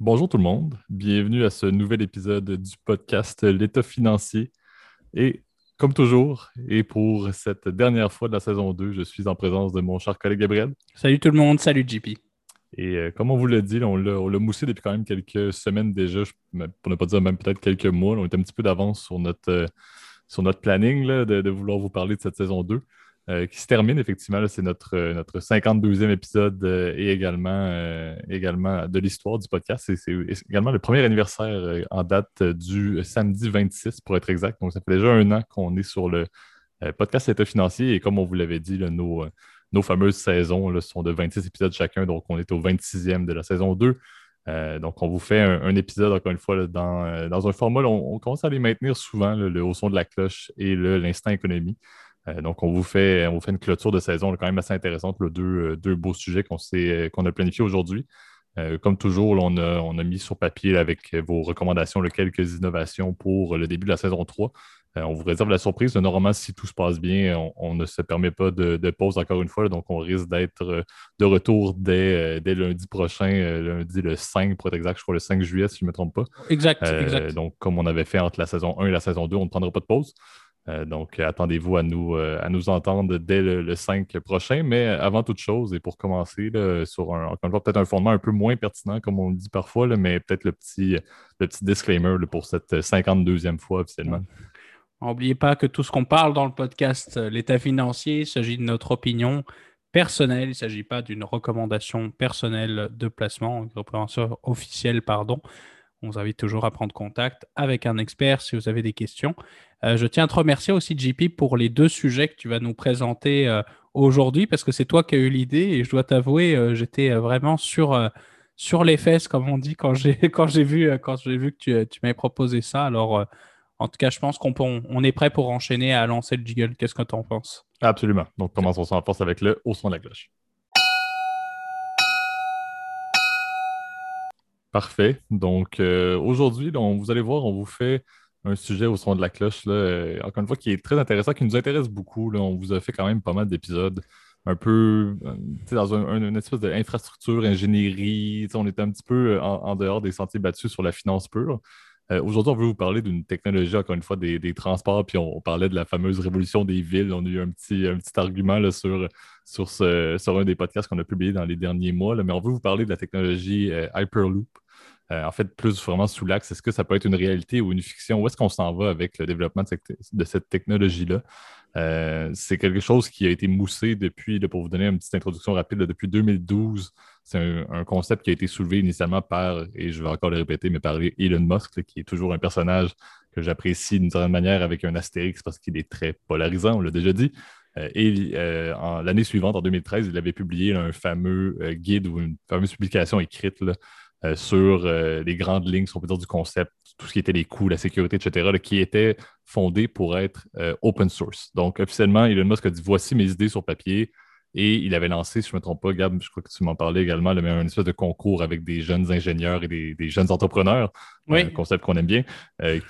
Bonjour tout le monde, bienvenue à ce nouvel épisode du podcast L'État financier. Et comme toujours, et pour cette dernière fois de la saison 2, je suis en présence de mon cher collègue Gabriel. Salut tout le monde, salut JP. Et euh, comme on vous l'a dit, on l'a moussé depuis quand même quelques semaines déjà, pour ne pas dire même peut-être quelques mois. on est un petit peu d'avance sur notre, euh, sur notre planning de, de, vouloir vous parler de cette saison 2. Euh, qui se termine effectivement. C'est notre, euh, notre 52e épisode euh, et également, également de l'histoire du podcast. C'est également le premier anniversaire en date du samedi 26 pour être exact. Donc ça fait déjà un an qu'on est sur le podcast État financier et comme on vous l'avait dit, nos, nos fameuses saisons sont de 26 épisodes chacun. Donc on est au 26e de la saison 2. donc, on vous fait un, épisode, encore une fois, dans, un format, on, commence à les maintenir souvent, le haut son de la cloche et l'instant économie. Euh, donc, on vous, fait, on fait une clôture de saison quand même assez intéressante, deux, euh, deux beaux sujets qu'on a planifiés aujourd'hui. Euh, comme toujours, on, a, mis sur papier avec vos recommandations quelques innovations pour le début de la saison 3. on vous réserve la surprise. Normalement, si tout se passe bien, on, ne se permet pas de, pause encore une fois. donc, on risque d'être de retour dès, lundi prochain, lundi le 5 pour être exact, je crois le 5 juillet, si je ne me trompe pas. Exact, exact. Donc, comme on avait fait entre la saison 1 et la saison 2, on ne prendra pas de pause. Euh, donc, attendez-vous à nous, euh, à nous entendre dès le, 5 prochain. Mais avant toute chose, et pour commencer, sur un, peut-être un fondement un peu moins pertinent, comme on le dit parfois, mais peut-être le petit, le petit disclaimer pour cette 52e fois officiellement. N'oubliez pas que tout ce qu'on parle dans le podcast, euh, l'état financier, il s'agit de notre opinion personnelle. Il ne s'agit pas d'une recommandation personnelle de placement, une recommandation officielle, pardon. On vous invite toujours à prendre contact avec un expert si vous avez des questions. Euh, je tiens à te remercier aussi, JP, pour les deux sujets que tu vas nous présenter euh, aujourd'hui, parce que c'est toi qui as eu l'idée et je dois t'avouer, euh, j'étais vraiment sur, sur les fesses, comme on dit, quand j'ai, quand j'ai, vu, quand j'ai vu que tu, tu m'avais proposé ça. Alors, en tout cas, je pense qu'on on est prêt pour enchaîner à lancer le jiggle. Qu'est-ce que tu en penses? Absolument. Donc, commençons en force avec le haut son de la cloche. Parfait. Donc, euh, aujourd'hui, vous allez voir, on vous fait un sujet au son de la cloche, là, euh, encore une fois, qui est très intéressant, qui nous intéresse beaucoup. Là. On vous a fait quand même pas mal d'épisodes un peu euh, dans une espèce d'infrastructure, ingénierie. On était un petit peu en, dehors des sentiers battus sur la finance pure. Aujourd'hui, on veut vous parler d'une technologie, encore une fois, des, transports, puis on, parlait de la fameuse révolution des villes. On a eu un petit, un petit argument là, sur, sur, ce, sur un des podcasts qu'on a publié dans les derniers mois, mais on veut vous parler de la technologie Hyperloop. Euh, en fait, plus vraiment sous l'axe, est-ce que ça peut être une réalité ou une fiction? Où est-ce qu'on s'en va avec le développement de cette, technologie-là? Euh, c'est quelque chose qui a été moussé depuis, pour vous donner une petite introduction rapide, depuis 2012. C'est un, concept qui a été soulevé initialement par, et je vais encore le répéter, mais par Elon Musk, qui est toujours un personnage que j'apprécie d'une certaine manière avec un astérix parce qu'il est très polarisant, on l'a déjà dit. Euh, et l'année suivante, en 2013, il avait publié un fameux guide ou une fameuse publication écrite euh, sur euh, les grandes lignes, si on peut dire, du concept, tout ce qui était les coûts, la sécurité, etc., qui était fondé pour être euh, open source. Donc, officiellement, Elon Musk a dit voici mes idées sur papier. Et il avait lancé, si je ne me trompe pas, Gab, je crois que tu m'en parlais également, mais un espèce de concours avec des jeunes ingénieurs et des, jeunes entrepreneurs, un concept qu'on aime bien,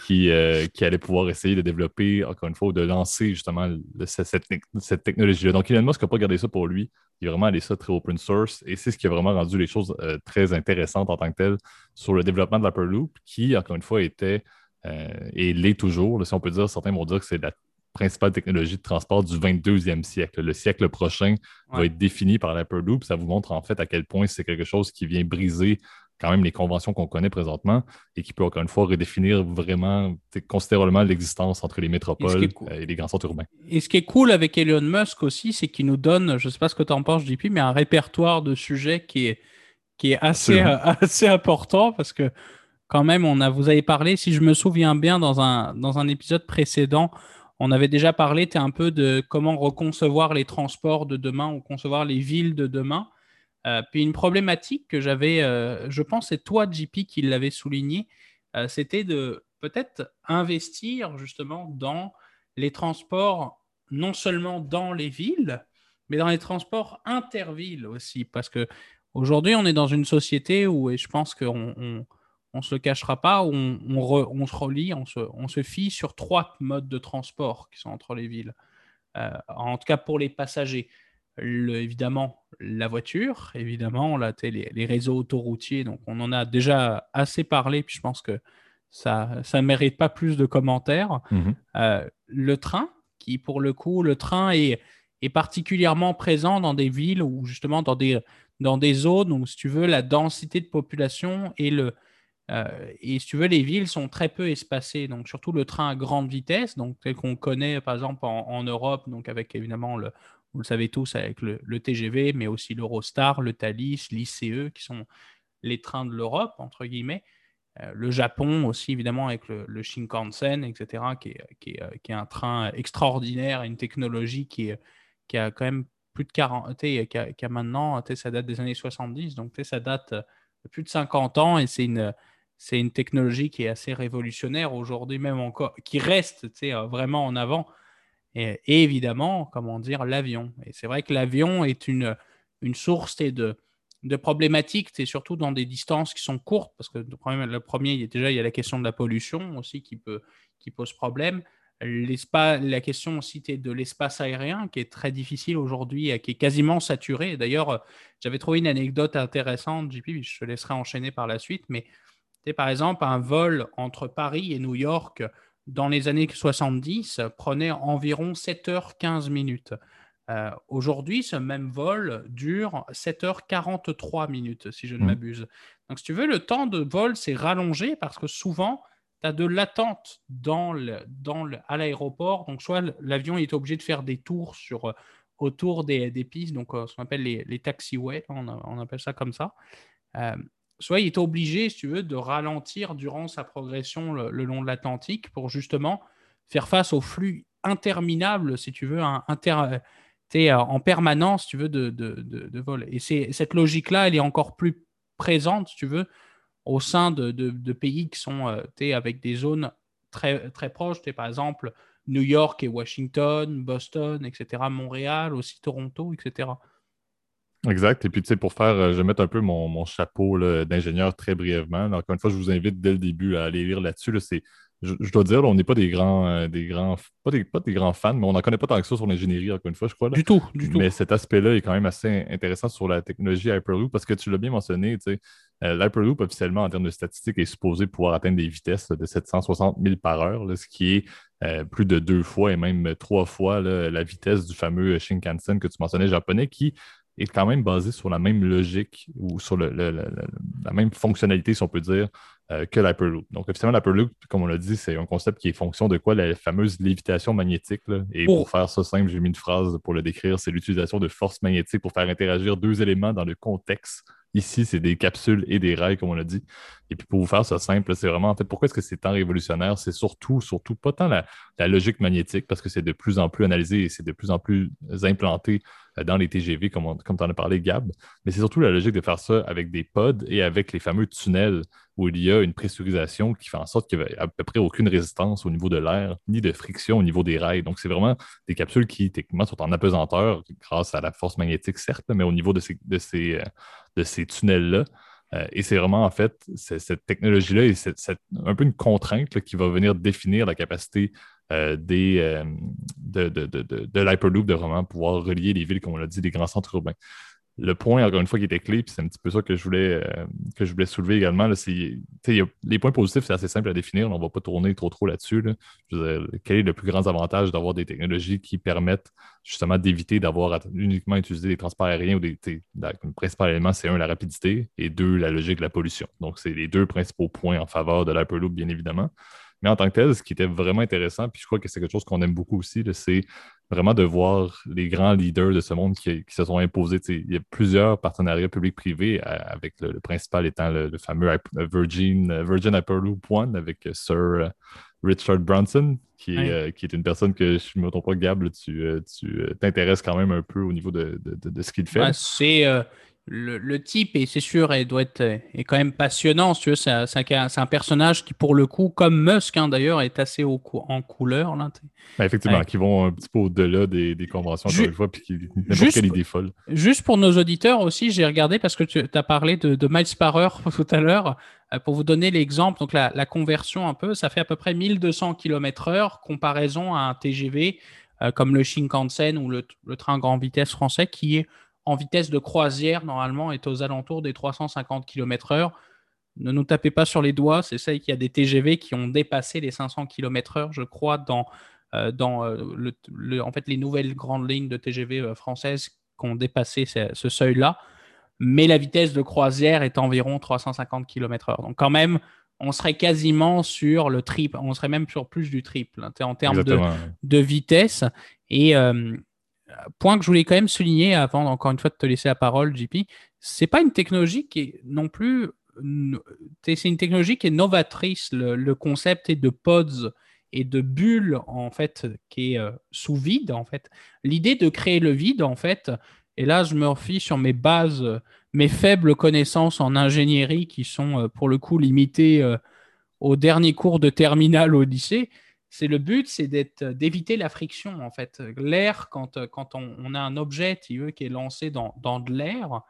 qui, qui allait pouvoir essayer de développer, encore une fois, de lancer justement cette, cette technologie-là. Donc, Elon Musk n'a pas gardé ça pour lui. Il a vraiment laissé ça très open source et c'est ce qui a vraiment rendu les choses euh, très intéressantes en tant que telles sur le développement de l'Hyperloop, qui, encore une fois, était euh, et l'est toujours. si on peut dire, certains vont dire que c'est la principale technologie de transport du 22e siècle. Le siècle prochain va être défini par l'Hyperloop. Ça vous montre en fait à quel point c'est quelque chose qui vient briser quand même les conventions qu'on connaît présentement et qui peut encore une fois redéfinir vraiment considérablement l'existence entre les métropoles et, euh, les grands centres urbains. Et ce qui est cool avec Elon Musk aussi, c'est qu'il nous donne, je ne sais pas ce que tu en penses, JP, mais un répertoire de sujets qui est, qui est assez, euh, assez important parce que quand même, on a, vous avez parlé, si je me souviens bien, dans un, dans un épisode précédent, on avait déjà parlé un peu de comment reconcevoir les transports de demain ou concevoir les villes de demain. Euh, puis une problématique que j'avais, euh, je pense, c'est toi, JP, qui l'avait souligné, euh, c'était de peut-être investir justement dans les transports, non seulement dans les villes, mais dans les transports intervilles aussi. Parce que aujourd'hui, on est dans une société où, et je pense qu'on on, se le cachera pas, où on, se relie, on se, on se fie sur trois modes de transport qui sont entre les villes. en tout cas pour les passagers. évidemment, la voiture, évidemment, là, les, les réseaux autoroutiers. Donc, on en a déjà assez parlé, puis je pense que ça ne mérite pas plus de commentaires. Mhm. Euh, le train, qui pour le coup, le train est, est, particulièrement présent dans des villes ou justement dans des, dans des zones où, si tu veux, la densité de population et le, euh, et si tu veux, les villes sont très peu espacées, donc surtout le train à grande vitesse, donc tel qu'on connaît par exemple en, Europe, donc avec évidemment vous le savez tous, avec le, TGV, mais aussi l'Eurostar, le Thalys, l'ICE, qui sont les trains de l'Europe, entre guillemets. Euh, le Japon aussi, évidemment, avec le, Shinkansen, etc., qui est, un train extraordinaire, une technologie qui, a quand même plus de 40, qui a, qui a maintenant, ça date des années 70, donc ça date plus de 50 ans et c'est une, c'est une technologie qui est assez révolutionnaire aujourd'hui, même encore, qui reste euh, vraiment en avant. Et, évidemment, comment dire, l'avion. Et c'est vrai que l'avion est une, source de, problématiques, surtout dans des distances qui sont courtes, parce que le premier, il y a déjà il y a la question de la pollution aussi qui, pose problème. La question aussi de l'espace aérien qui est très difficile aujourd'hui, qui est quasiment saturé. D'ailleurs, j'avais trouvé une anecdote intéressante, JP, je te laisserai enchaîner par la suite, mais par exemple, un vol entre Paris et New York dans les années 70 prenait environ 7h15 minutes. Euh, aujourd'hui, ce même vol dure 7h43 minutes, si je ne mmh. m'abuse. Donc, si tu veux, le temps de vol s'est rallongé parce que souvent, tu as de l'attente dans le, dans le, à l'aéroport. Donc, soit l'avion est obligé de faire des tours sur, autour des, des pistes, donc euh, ce qu'on appelle les, les taxiways, on, on, appelle ça comme ça. Euh, soit il est obligé, si tu veux, de ralentir durant sa progression le, long de l'Atlantique pour justement faire face au flux interminable, si tu veux, inter, euh, en permanence, si tu veux, de, vol. Et cette logique-là, elle est encore plus présente, si tu veux, au sein de, pays qui sont euh, avec des zones très, très proches, par exemple New York et Washington, Boston, etc., Montréal, aussi Toronto, etc. Exact. Et puis, tu sais, pour faire, euh, je vais mettre un peu mon, chapeau d'ingénieur très brièvement. Encore une fois, je vous invite dès le début à aller lire là-dessus. je, dois dire, on n'est pas des grands, euh, des grands, pas des, pas des grands fans, mais on n'en connaît pas tant que ça sur l'ingénierie, encore une fois, je crois. Du tout, du tout. Mais cet aspect-là est quand même assez intéressant sur la technologie Hyperloop parce que tu l'as bien mentionné, tu sais, euh, l'Hyperloop, officiellement, en termes de statistiques, est supposé pouvoir atteindre des vitesses de 760 000 par heure, ce qui est plus de deux fois et même trois fois la vitesse du fameux Shinkansen que tu mentionnais japonais, qui est quand même basé sur la même logique ou sur la même fonctionnalité, si on peut dire, euh, que l'Hyperloop. Donc, officiellement, l'Hyperloop, comme on l'a dit, c'est un concept qui est fonction de quoi? La fameuse lévitation magnétique. Et pour faire ça simple, j'ai mis une phrase pour le décrire c'est l'utilisation de force magnétique pour faire interagir deux éléments dans le contexte Ici, c'est des capsules et des rails, comme on l'a dit. Et puis pour vous faire ça simple, c'est vraiment en fait pourquoi est-ce que c'est tant révolutionnaire? C'est surtout, surtout pas tant la, logique magnétique, parce que c'est de plus en plus analysé et c'est de plus en plus implanté euh, dans les TGV, comme, comme tu en as parlé, Gab. Mais c'est surtout la logique de faire ça avec des pods et avec les fameux tunnels où il y a une pressurisation qui fait en sorte qu'il n'y a à peu près aucune résistance au niveau de l'air, ni de friction au niveau des rails. Donc, c'est vraiment des capsules qui, techniquement, sont en apesanteur grâce à la force magnétique, certes, mais au niveau de ces, euh, de ces tunnels-là. Euh, et c'est vraiment, en fait, cette technologie-là et c'est un peu une contrainte qui va venir définir la capacité euh, des, de, de, de, de l'Hyperloop de vraiment pouvoir relier les villes, comme on l'a dit, des grands centres urbains le point, encore une fois, qui était clé, puis c'est un petit peu ça que je voulais, euh, que je voulais soulever également, c'est les points positifs, c'est assez simple à définir. On ne va pas tourner trop trop là-dessus. quel est le plus grand avantage d'avoir des technologies qui permettent justement d'éviter d'avoir uniquement utilisé des transports aériens ou des. Le principal élément, c'est un, la rapidité, et deux, la logique de la pollution. Donc, c'est les deux principaux points en faveur de l'Hyperloop, bien évidemment. Mais en tant que tel, ce qui était vraiment intéressant, puis je crois que c'est quelque chose qu'on aime beaucoup aussi, c'est vraiment de voir les grands leaders de ce monde qui, se sont imposés. il y a plusieurs partenariats publics-privés euh, avec le, principal étant le, fameux Virgin, euh, Virgin Hyperloop One avec euh, Sir Richard Branson, qui est, qui est une personne que, je ne me trompe pas, Gab, tu t'intéresses quand même un peu au niveau de, ce qu'il fait. c'est le, type, et c'est sûr, doit être est quand même passionnant. c'est un, personnage qui, pour le coup, comme Musk hein, d'ailleurs, est assez au, en couleur. Là, ben, effectivement, qui vont un petit peu au-delà des, conventions, encore une fois, puis qui n'importe quelle idée folle. Juste pour nos auditeurs aussi, j'ai regardé parce que tu as parlé de, de miles par heure tout à l'heure. Euh, pour vous donner l'exemple, donc la, conversion un peu, ça fait à peu près 1200 km/h, comparaison à un TGV comme le Shinkansen ou le, le, train grande vitesse français, qui est en vitesse de croisière, normalement, est aux alentours des 350 km/h. Ne nous tapez pas sur les doigts, c'est ça qu'il y a des TGV qui ont dépassé les 500 km/h, je crois, dans, euh, dans euh, le, en fait, les nouvelles grandes lignes de TGV euh, françaises qui ont dépassé ce, seuil-là. Mais la vitesse de croisière est environ 350 km/h. Donc, quand même, on serait quasiment sur le triple, on serait même sur plus du triple hein, en termes de, de, vitesse. Et point que je voulais quand même souligner avant, encore une fois, de te laisser la parole, JP, c'est pas une technologie qui est non plus c'est une technologie qui est novatrice. Le, concept est de pods et de bulles en fait qui est euh, sous vide en fait. L'idée de créer le vide en fait, et là je me refie sur mes bases, mes faibles connaissances en ingénierie qui sont euh, pour le coup limitées euh, au dernier cours de terminale au lycée. C'est le but, c'est d'éviter la friction en fait. L'air quand, quand on, a un objet qui est lancé dans, dans de l'air,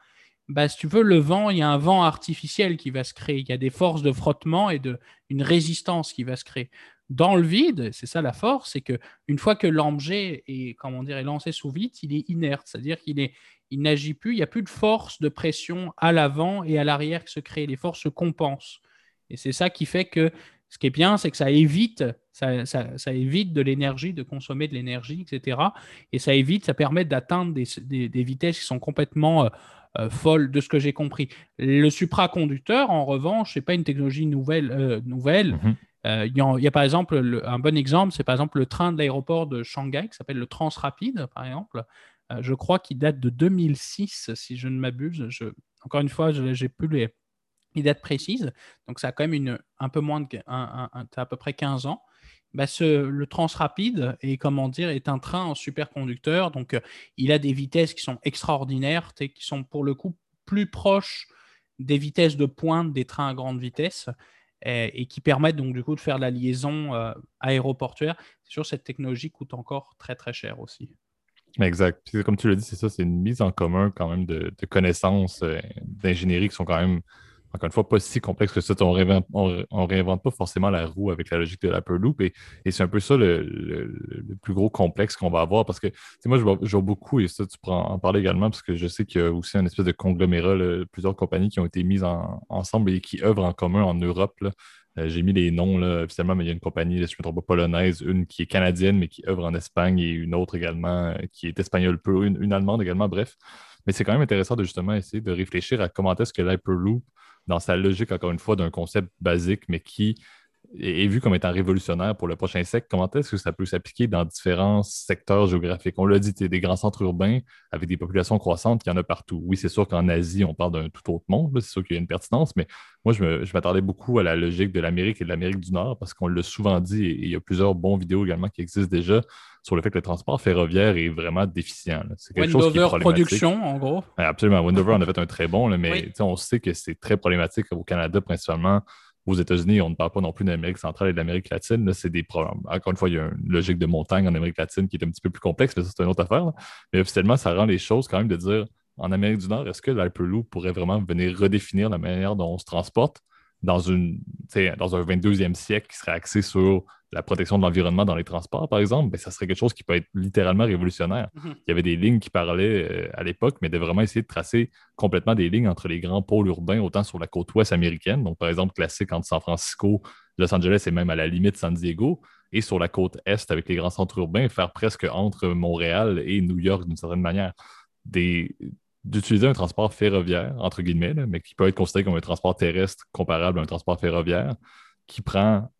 bah, tu veux, le vent, il y a un vent artificiel qui va se créer. Il y a des forces de frottement et de, une résistance qui va se créer. Dans le vide, c'est ça la force, c'est que une fois que l'objet est, comment dire, est lancé sous vide, il est inerte, c'est-à-dire qu'il est, il n'agit plus, il n'y a plus de force de pression à l'avant et à l'arrière qui se crée. Les forces se compensent. Et c'est ça qui fait que ce qui est bien, c'est que ça évite, ça, ça, évite de l'énergie, de consommer de l'énergie, etc. Et ça évite, ça permet d'atteindre des, des, des, vitesses qui sont complètement euh, euh, folle de ce que j'ai compris. Le supraconducteur, en revanche, ce n'est pas une technologie nouvelle. Euh, nouvelle. Mhm. Il, y a, par exemple, un bon exemple, c'est par exemple le train de l'aéroport de Shanghai qui s'appelle le Transrapide, par exemple. je crois qu'il date de 2006, si je ne m'abuse. Je, encore une fois, je n'ai plus les, dates précises. Donc, ça a quand même une, un peu moins de. à peu près 15 ans. Bah, le Transrapide est, comment dire, est un train en superconducteur. Donc, euh, il a des vitesses qui sont extraordinaires, qui sont pour le coup plus proches des vitesses de pointe des trains à grande vitesse et, qui permettent donc du coup de faire la liaison euh, aéroportuaire. C'est sûr, cette technologie coûte encore très très cher aussi. Exact. comme tu l'as dit, c'est ça, c'est une mise en commun quand même de, connaissances euh, d'ingénierie qui sont quand même encore une fois, pas si complexe que ça. On réinvente, réinvente pas forcément la roue avec la logique de l'Hyperloop. Et, c'est un peu ça le, plus gros complexe qu'on va avoir parce que moi, je vois, beaucoup, et ça, tu pourras en parler également, parce que je sais qu'il y a aussi un espèce de conglomérat, plusieurs compagnies qui ont été mises ensemble et qui œuvrent en commun en Europe. Euh, j'ai mis les noms là, officiellement, mais il y a une compagnie, je ne me trompe pas, polonaise, une qui est canadienne, mais qui œuvre en Espagne, et une autre également euh, qui est espagnole, une, une allemande également, bref. Mais c'est quand même intéressant de justement essayer de réfléchir à comment est-ce que l'Hyperloop dans sa logique, encore une fois, d'un concept basique, mais qui est vu comme étant révolutionnaire pour le prochain siècle, comment est-ce que ça peut s'appliquer dans différents secteurs géographiques? On l'a dit, des grands centres urbains avec des populations croissantes, il y en a partout. Oui, c'est sûr qu'en Asie, on parle d'un tout autre monde, c'est sûr qu'il y a une pertinence, mais moi, je m'attendais beaucoup à la logique de l'Amérique et de l'Amérique du Nord parce qu'on l'a souvent dit et, il y a plusieurs bons vidéos également qui existent déjà sur le fait que le transport ferroviaire est vraiment déficient. C'est quelque chose qui est production, en gros. absolument. Wendover en a fait un très bon, mais on sait que c'est très problématique au Canada principalement aux États-Unis, on ne parle pas non plus d'Amérique centrale et d'Amérique latine. C'est des problèmes. Encore une fois, il y a une logique de montagne en Amérique latine qui est un petit peu plus complexe, mais ça, c'est une autre affaire. Mais officiellement, ça rend les choses quand même de dire en Amérique du Nord, est-ce que l'Hyperloop pourrait vraiment venir redéfinir la manière dont on se transporte? Dans, une, dans un 22e siècle qui serait axé sur la protection de l'environnement dans les transports, par exemple, ben, ça serait quelque chose qui peut être littéralement révolutionnaire. Mhm. Il y avait des lignes qui parlaient euh, à l'époque, mais de vraiment essayer de tracer complètement des lignes entre les grands pôles urbains, autant sur la côte ouest américaine, donc par exemple classique entre San Francisco, Los Angeles et même à la limite San Diego, et sur la côte est avec les grands centres urbains, faire presque entre Montréal et New York d'une certaine manière. D'utiliser un transport ferroviaire, entre guillemets, mais qui peut être considéré comme un transport terrestre comparable à un transport ferroviaire, qui prend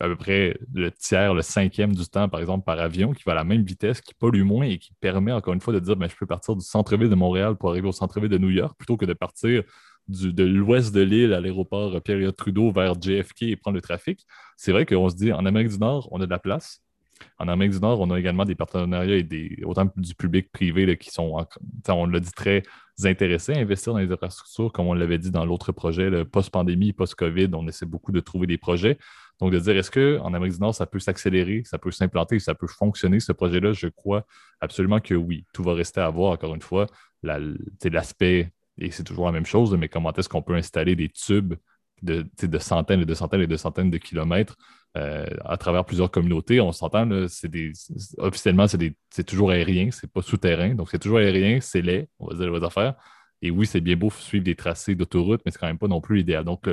à peu près le tiers, le cinquième du temps, par exemple, par avion, qui va à la même vitesse, qui pollue moins et qui permet encore une fois de dire ben, je peux partir du centre-ville de Montréal pour arriver au centre-ville de New York plutôt que de partir de l'ouest de l'île à l'aéroport pierre Trudeau vers JFK et prendre le trafic. C'est vrai qu'on se dit en Amérique du Nord, on a de la place. En Amérique du Nord, on a également des partenariats et des, autant du public privé qui sont, on l'a dit, très intéressés à investir dans les infrastructures, comme on l'avait dit dans l'autre projet, post-pandémie, post-COVID, on essaie beaucoup de trouver des projets. Donc, de dire, est-ce qu'en Amérique du Nord, ça peut s'accélérer, ça peut s'implanter, ça peut fonctionner, ce projet-là? Je crois absolument que oui. Tout va rester à voir, encore une fois, l'aspect, et c'est toujours la même chose, mais comment est-ce qu'on peut installer des tubes de, de, centaines et de centaines et de centaines de kilomètres euh, à travers plusieurs communautés. On s'entend, c'est officiellement, c'est toujours aérien, c'est pas souterrain. Donc, c'est toujours aérien, c'est laid, on va dire les affaires. Et oui, c'est bien beau suivre des tracés d'autoroute, mais c'est quand même pas non plus l'idéal. Donc,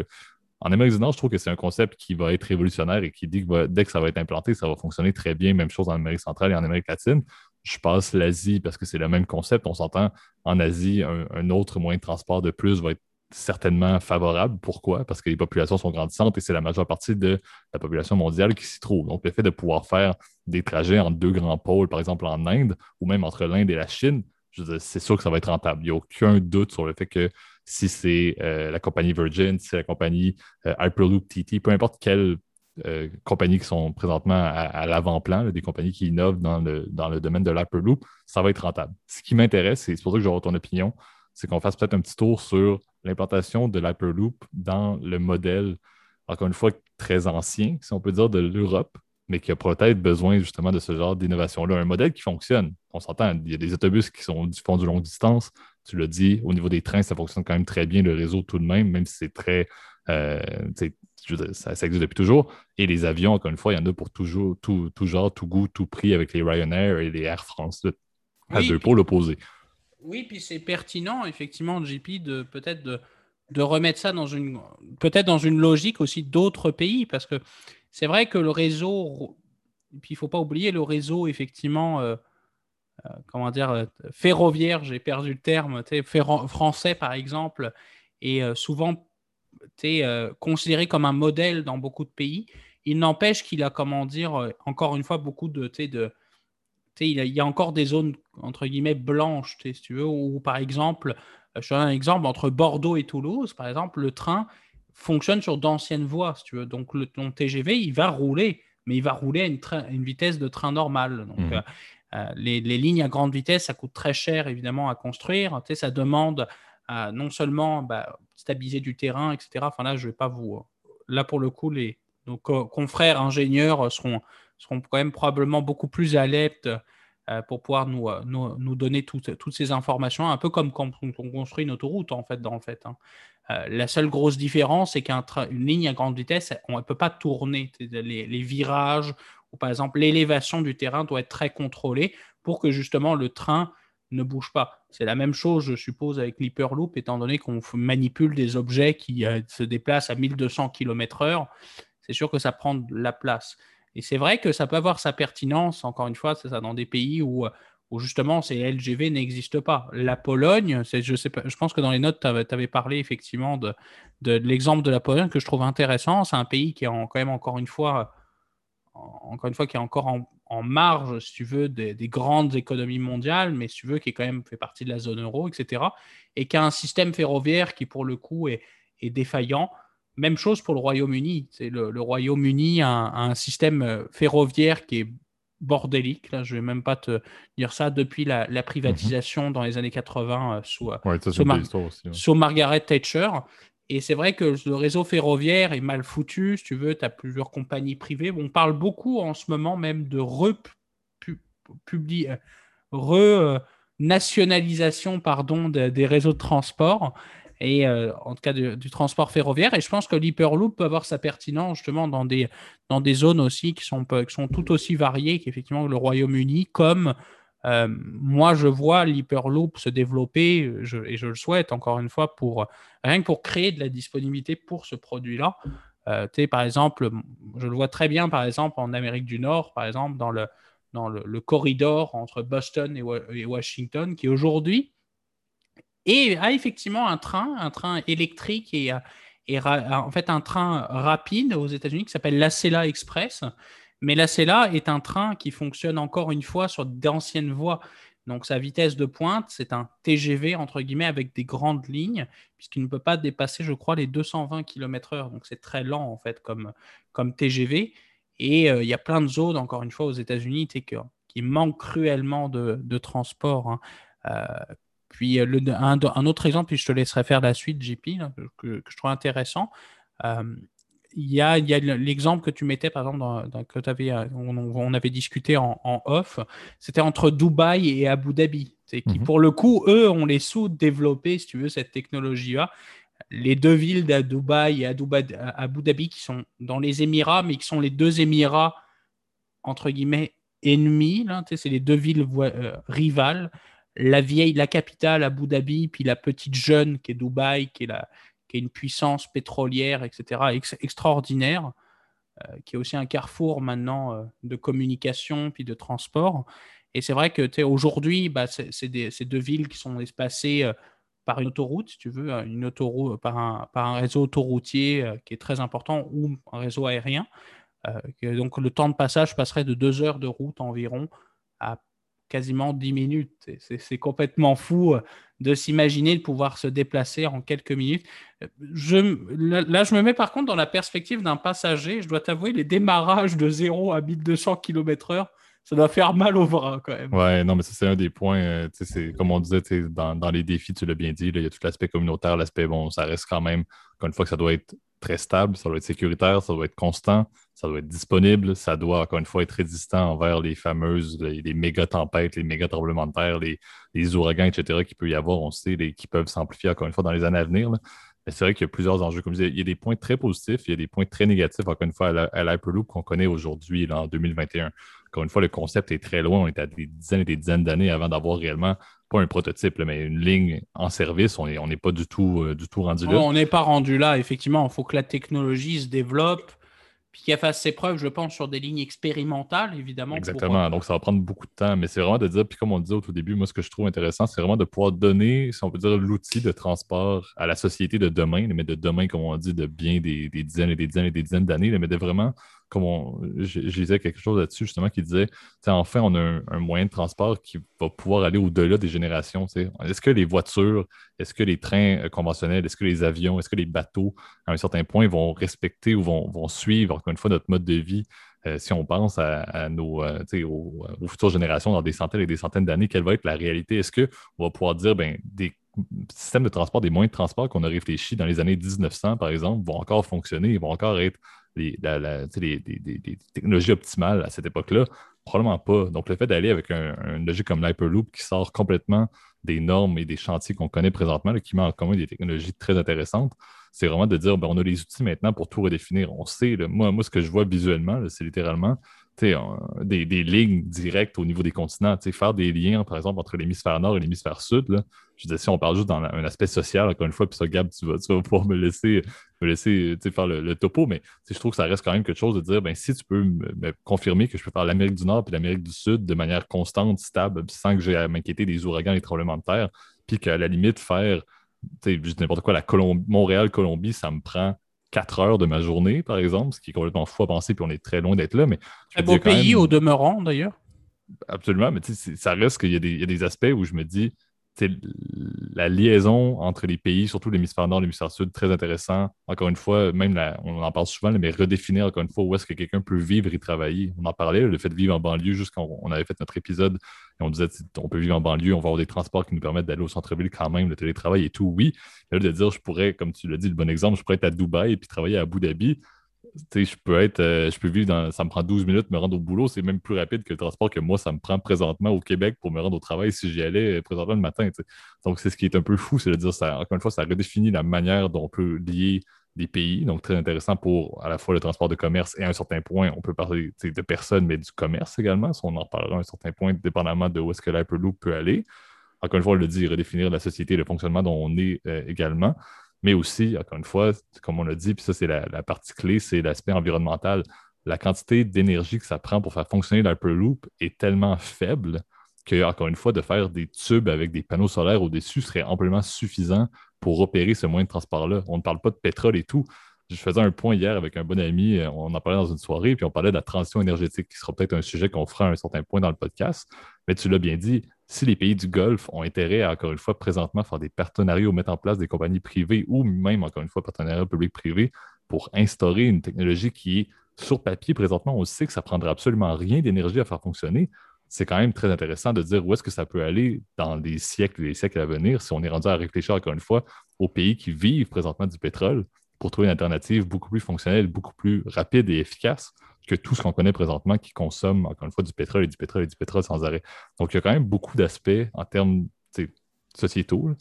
en Amérique du Nord, je trouve que c'est un concept qui va être révolutionnaire et qui dit que dès que ça va être implanté, ça va fonctionner très bien. Même chose en Amérique centrale et en Amérique latine. Je passe l'Asie parce que c'est le même concept. On s'entend en Asie, un, autre moyen de transport de plus va être certainement favorable. Pourquoi? Parce que les populations sont grandissantes et c'est la majeure partie de la population mondiale qui s'y trouve. Donc, le fait de pouvoir faire des trajets entre deux grands pôles, par exemple en Inde, ou même entre l'Inde et la Chine, c'est sûr que ça va être rentable. Il n'y a aucun doute sur le fait que si c'est euh, la compagnie Virgin, si c'est la compagnie euh, Hyperloop TT, peu importe quelle euh, compagnie qui sont présentement à, l'avant-plan, des compagnies qui innovent dans le, domaine de l'Hyperloop, ça va être rentable. Ce qui m'intéresse, c'est pour ça que j'aurai ton opinion, c'est qu'on fasse peut-être un petit tour sur l'implantation de l'Hyperloop dans le modèle, encore une fois, très ancien, si on peut dire, de l'Europe, mais qui a peut-être besoin justement de ce genre d'innovation-là. Un modèle qui fonctionne. On s'entend, il y a des autobus qui sont, font du longue distance. Tu l'as dit, au niveau des trains, ça fonctionne quand même très bien, le réseau tout de même, même si c'est très. Euh, ça, existe depuis toujours. Et les avions, encore une fois, il y en a pour toujours, tout, genre, tout goût, tout prix avec les Ryanair et les Air France, à deux pour l'opposé. Oui, puis c'est pertinent, effectivement, JP, de peut-être de, remettre ça dans une peut-être dans une logique aussi d'autres pays, parce que c'est vrai que le réseau, puis il ne faut pas oublier le réseau, effectivement, euh, euh, comment dire, euh, ferroviaire, j'ai perdu le terme, français par exemple, est souvent considéré comme un modèle dans beaucoup de pays. Il n'empêche qu'il a, comment dire, encore une fois, beaucoup de, de il, y a encore des zones entre guillemets blanches, si tu veux, où par exemple, je donne un exemple entre Bordeaux et Toulouse, par exemple, le train fonctionne sur d'anciennes voies, si tu veux. Donc, le, ton TGV, il va rouler, mais il va rouler à une, vitesse de train normal. Donc, mmh. euh, euh, les, lignes à grande vitesse, ça coûte très cher, évidemment, à construire. Tu sais, ça demande non seulement bah, stabiliser du terrain, etc. Enfin, là, je vais pas vous. Là, pour le coup, les nos confrères ingénieurs seront, seront quand même probablement beaucoup plus alertes euh, pour pouvoir nous, nous, donner toutes, toutes, ces informations, un peu comme quand on construit une autoroute, en fait, dans fait. Hein. Euh, la seule grosse différence, c'est qu'une ligne à grande vitesse, on ne peut pas tourner. Les, virages ou par exemple l'élévation du terrain doit être très contrôlée pour que justement le train ne bouge pas. C'est la même chose, je suppose, avec l'hyperloop, étant donné qu'on manipule des objets qui euh, se déplacent à 1200 km/h. C'est sûr que ça prend de la place. Et c'est vrai que ça peut avoir sa pertinence, encore une fois, c'est ça, dans des pays où où justement ces LGV n'existent pas. La Pologne, je, pense que dans les notes, tu avais, parlé effectivement de, de, l'exemple de la Pologne que je trouve intéressant. C'est un pays qui est quand même encore une fois, encore une fois, qui est encore en, marge, si tu veux, des, grandes économies mondiales, mais si tu veux, qui est quand même fait partie de la zone euro, etc. Et qui a un système ferroviaire qui, pour le coup, est, est défaillant. Même chose pour le Royaume-Uni. Le, le Royaume-Uni a, un système ferroviaire qui est bordélique. Là, je vais même pas te dire ça depuis la, privatisation dans les années 80 euh, sous, euh, sous, Margaret Thatcher. Et c'est vrai que le réseau ferroviaire est mal foutu. Si tu veux, tu as plusieurs compagnies privées. On parle beaucoup en ce moment même de re, euh, re nationalisation pardon, des réseaux de transport et euh, en tout cas du, transport ferroviaire. Et je pense que l'Hyperloop peut avoir sa pertinence justement dans des, dans des zones aussi qui sont, qui sont tout aussi variées qu'effectivement le Royaume-Uni, comme euh, moi je vois l'Hyperloop se développer, et je le souhaite encore une fois, pour, rien que pour créer de la disponibilité pour ce produit-là. Euh, par exemple, je le vois très bien, par exemple, en Amérique du Nord, par exemple, dans le, dans le, corridor entre Boston et Washington, qui aujourd'hui et a effectivement un train, un train électrique et, et en fait un train rapide aux États-Unis qui s'appelle l'Acela Express. Mais l'Acela est un train qui fonctionne encore une fois sur d'anciennes voies. Donc sa vitesse de pointe, c'est un TGV entre guillemets avec des grandes lignes, puisqu'il ne peut pas dépasser, je crois, les 220 km/h. Donc c'est très lent en fait comme, comme TGV. Et euh, il y a plein de zones, encore une fois, aux États-Unis qui manquent cruellement de, de transport. Hein. Euh, puis euh, un, autre exemple, puis je te laisserai faire la suite, JP, que, je trouve intéressant. Euh, il y a, l'exemple que tu mettais, par exemple, que avais, euh, on, avait discuté en, off, c'était entre Dubaï et Abu Dhabi, qui, mhm. pour le coup, eux, ont les sous développé, si tu veux, cette technologie-là. les deux villes d'Adubaï et Abu Dhabi qui sont dans les Émirats, mais qui sont les deux Émirats, entre guillemets, ennemis. C'est les deux villes euh, rivales. La vieille, la capitale, Abu Dhabi, puis la petite jeune qui est Dubaï, qui est, une puissance pétrolière, etc., extraordinaire, euh, qui est aussi un carrefour maintenant euh, de communication puis de transport. Et c'est vrai que aujourd'hui, bah, c'est deux villes qui sont espacées par une autoroute, si tu veux, une autoroute, par, un, par un réseau autoroutier qui est très important ou un réseau aérien. donc le temps de passage passerait de deux heures de route environ à quasiment dix minutes. C'est complètement fou de s'imaginer de pouvoir se déplacer en quelques minutes. Là, je me mets par contre dans la perspective d'un passager. Je dois t'avouer, les démarrages de 0 à 1200 km/h ça doit faire mal au bras quand même. Ouais, non, mais ça, c'est un des points. Euh, comme on disait, dans, dans, les défis, tu l'as bien dit, il y a tout l'aspect communautaire, l'aspect, bon, ça reste quand même, encore une fois, que ça doit être très stable, ça doit être sécuritaire, ça doit être constant, ça doit être disponible, ça doit, encore une fois, être résistant envers les fameuses, les, méga tempêtes, les méga tremblements de terre, les, les ouragans, etc., qu'il peut y avoir, on sait, les, qui peuvent s'amplifier, encore une fois, dans les années à venir. Mais c'est vrai qu'il y a plusieurs enjeux. Comme je disais, il y a des points très positifs, il y a des points très négatifs, encore une fois, à l'Hyperloop qu'on connaît aujourd'hui, en 2021. Encore une fois, le concept est très loin. On est à des dizaines et des dizaines d'années avant d'avoir réellement, pas un prototype, mais une ligne en service. On n'est pas du tout, euh, du tout rendu là. on n'est pas rendu là, effectivement. Il faut que la technologie se développe puis qu'elle fasse ses preuves, je pense, sur des lignes expérimentales, évidemment. Exactement. Donc, ça va prendre beaucoup de temps. Mais c'est vraiment de dire, puis comme on disait au tout début, moi, ce que je trouve intéressant, c'est vraiment de pouvoir donner, si on peut dire, l'outil de transport à la société de demain, mais de demain, comme on dit, de bien des, des dizaines et des dizaines et des dizaines d'années, mais de vraiment comme je, disais quelque chose là-dessus, justement, qui disait, enfin, on a un, moyen de transport qui va pouvoir aller au-delà des générations. Est-ce que les voitures, est-ce que les trains euh, conventionnels, est-ce que les avions, est-ce que les bateaux, à un certain point, vont respecter ou vont, suivre, encore une fois, notre mode de vie? Euh, si on pense à, nos, euh, aux, futures générations dans des centaines et des centaines d'années, quelle va être la réalité? Est-ce qu'on va pouvoir dire, ben, des systèmes de transport, des moyens de transport qu'on a réfléchi dans les années 1900, par exemple, vont encore fonctionner, ils vont encore être les, technologies optimales à cette époque-là? Probablement pas. Donc, le fait d'aller avec un, une logique comme l'Hyperloop qui sort complètement des normes et des chantiers qu'on connaît présentement, qui met en commun des technologies très intéressantes, c'est vraiment de dire ben, on a les outils maintenant pour tout redéfinir. On sait, moi, moi, ce que je vois visuellement, c'est littéralement des, des, lignes directes au niveau des continents. Faire des liens, par exemple, entre l'hémisphère nord et l'hémisphère sud. Là. Je disais, si on parle juste dans un aspect social, encore une fois, puis ça, Gab, tu vas, tu vas pouvoir me laisser, me laisser faire le, topo, mais je trouve que ça reste quand même quelque chose de dire, ben, si tu peux me, confirmer que je peux faire l'Amérique du Nord et l'Amérique du Sud de manière constante, stable, sans que j'ai à m'inquiéter des ouragans et des tremblements de terre, puis qu'à la limite, faire juste n'importe quoi, la Montréal-Colombie, ça me prend quatre heures de ma journée, par exemple, ce qui est complètement fou à penser, puis on est très loin d'être là. Mais Un beau pays au demeurant, d'ailleurs. Absolument, mais ça reste qu'il y, y, a des aspects où je me dis, la liaison entre les pays, surtout l'hémisphère nord et l'hémisphère sud, très intéressant. Encore une fois, même on en parle souvent, mais redéfinir encore une fois où est-ce que quelqu'un peut vivre et travailler. On en parlait, le fait de vivre en banlieue, juste quand on avait fait notre épisode, et on disait on peut vivre en banlieue, on va avoir des transports qui nous permettent d'aller au centre-ville quand même, le télétravail et tout, oui. Mais là, de dire, je pourrais, comme tu l'as dit, le bon exemple, je pourrais être à Dubaï et puis travailler à Abu Dhabi je peux être, euh, je peux vivre dans, ça me prend 12 minutes me rendre au boulot, c'est même plus rapide que le transport que moi, ça me prend présentement au Québec pour me rendre au travail si j'y allais euh, présentement le matin. Donc, c'est ce qui est un peu fou, c'est de dire, ça, encore une fois, ça redéfinit la manière dont on peut lier des pays. Donc, très intéressant pour à la fois le transport de commerce et à un certain point, on peut parler de personnes, mais du commerce également. on en parlera à un certain point, dépendamment de où est-ce que l'Hyperloop peut aller. Encore une fois, on le dit, redéfinir la société le fonctionnement dont on est euh, également mais aussi, encore une fois, comme on l'a dit, puis ça, c'est la, partie clé, c'est l'aspect environnemental. La quantité d'énergie que ça prend pour faire fonctionner l'Hyperloop est tellement faible que, encore une fois, de faire des tubes avec des panneaux solaires au-dessus serait amplement suffisant pour opérer ce moyen de transport-là. On ne parle pas de pétrole et tout. Je faisais un point hier avec un bon ami, on en parlait dans une soirée, puis on parlait de la transition énergétique, qui sera peut-être un sujet qu'on fera à un certain point dans le podcast. Mais tu l'as bien dit, si les pays du Golfe ont intérêt à, encore une fois, présentement, faire des partenariats ou mettre en place des compagnies privées ou même, encore une fois, partenariats publics-privés pour instaurer une technologie qui est sur papier présentement, on sait que ça ne prendra absolument rien d'énergie à faire fonctionner. C'est quand même très intéressant de dire où est-ce que ça peut aller dans les siècles et les siècles à venir si on est rendu à réfléchir, encore une fois, aux pays qui vivent présentement du pétrole pour trouver une alternative beaucoup plus fonctionnelle, beaucoup plus rapide et efficace que tout ce qu'on connaît présentement qui consomme, encore une fois, du pétrole et du pétrole et du pétrole sans arrêt. Donc, il y a quand même beaucoup d'aspects en termes sociétaux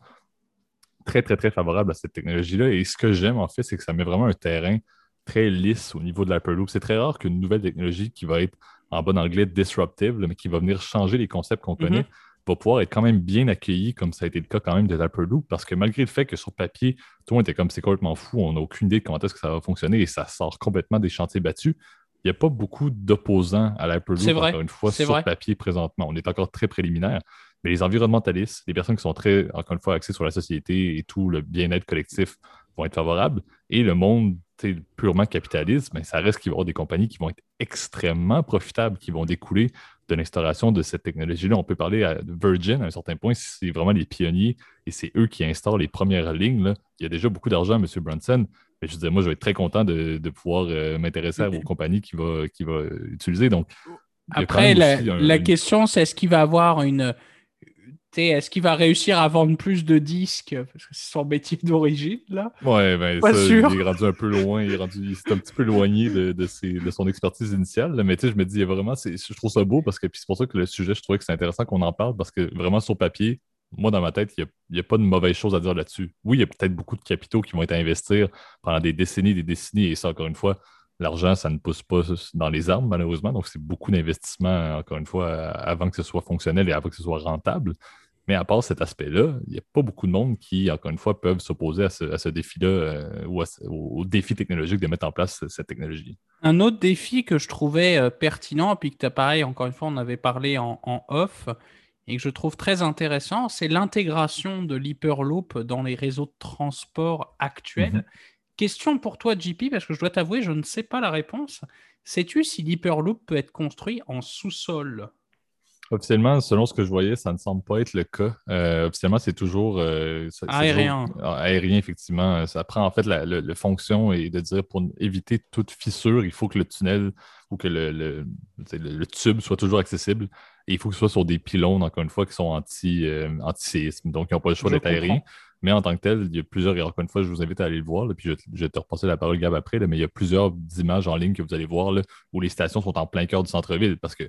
très, très, très favorable à cette technologie-là. Et ce que j'aime, en fait, c'est que ça met vraiment un terrain très lisse au niveau de l'Hyperloop. C'est très rare qu'une nouvelle technologie qui va être, en bon anglais, disruptive, mais qui va venir changer les concepts qu'on connaît, mm-hmm. Va pouvoir être quand même bien accueilli, comme ça a été le cas quand même de l'Hyperloop, parce que malgré le fait que sur papier, tout le monde était comme c'est complètement fou, on n'a aucune idée de comment est-ce que ça va fonctionner et ça sort complètement des chantiers battus, il n'y a pas beaucoup d'opposants à l'Hyperloop, encore une fois, sur papier présentement. On est encore très préliminaire. Mais les environnementalistes, les personnes qui sont très, encore une fois, axées sur la société et tout le bien-être collectif vont être favorables. Et le monde purement capitaliste, mais ça reste qu'il va y avoir des compagnies qui vont être extrêmement profitables, qui vont découler de l'instauration de cette technologie-là. On peut parler à Virgin à un certain point, c'est vraiment les pionniers et c'est eux qui instaurent les premières lignes. Il y a déjà beaucoup d'argent, M. Brunson, mais je disais, moi, je vais être très content de, pouvoir euh, m'intéresser aux compagnies qu'il va, qui va utiliser. Donc, Après, la, question, c'est est-ce qu'il va avoir une. Est-ce qu'il va réussir à vendre plus de disques? Parce que c'est son métier d'origine, là. Ouais, ben, ça, il est rendu un peu loin, il est, rendu, un petit peu éloigné de, de, son expertise initiale. Mais tu sais, je me dis, il y a vraiment, je trouve ça beau parce que c'est pour ça que le sujet, je trouvais que c'est intéressant qu'on en parle parce que vraiment, sur papier, moi, dans ma tête, il n'y a, pas de mauvaise chose à dire là-dessus. Oui, il y a peut-être beaucoup de capitaux qui vont être à investir pendant des décennies, des décennies, et ça, encore une fois, l'argent, ça ne pousse pas dans les armes, malheureusement. Donc, c'est beaucoup d'investissement, encore une fois, avant que ce soit fonctionnel et avant que ce soit rentable. Mais à part cet aspect-là, il n'y a pas beaucoup de monde qui, encore une fois, peuvent s'opposer à ce, défi-là euh, ou au défi technologique de mettre en place cette technologie. Un autre défi que je trouvais euh, pertinent, puis que pareil, encore une fois, on avait parlé en off, et que je trouve très intéressant, c'est l'intégration de l'hyperloop dans les réseaux de transport actuels. Mhm. Question pour toi, JP, parce que je dois t'avouer, je ne sais pas la réponse. Sais-tu si l'hyperloop peut être construit en sous-sol? Officiellement, selon ce que je voyais, ça ne semble pas être le cas. Euh, officiellement, c'est toujours euh, aérien. aérien, effectivement. Ça prend en fait la, fonction et de dire pour éviter toute fissure, il faut que le tunnel ou que le, le tube soit toujours accessible. Et il faut que ce soit sur des pylônes, encore une fois, qui sont anti, euh, anti-séisme. Donc, ils n'ont pas le choix d'être aériens. Mais en tant que tel, il y a plusieurs, et encore une fois, je vous invite à aller le voir, puis je, vais te repasser la parole, Gab, après, mais il y a plusieurs images en ligne que vous allez voir où les stations sont en plein cœur du centre-ville. Parce que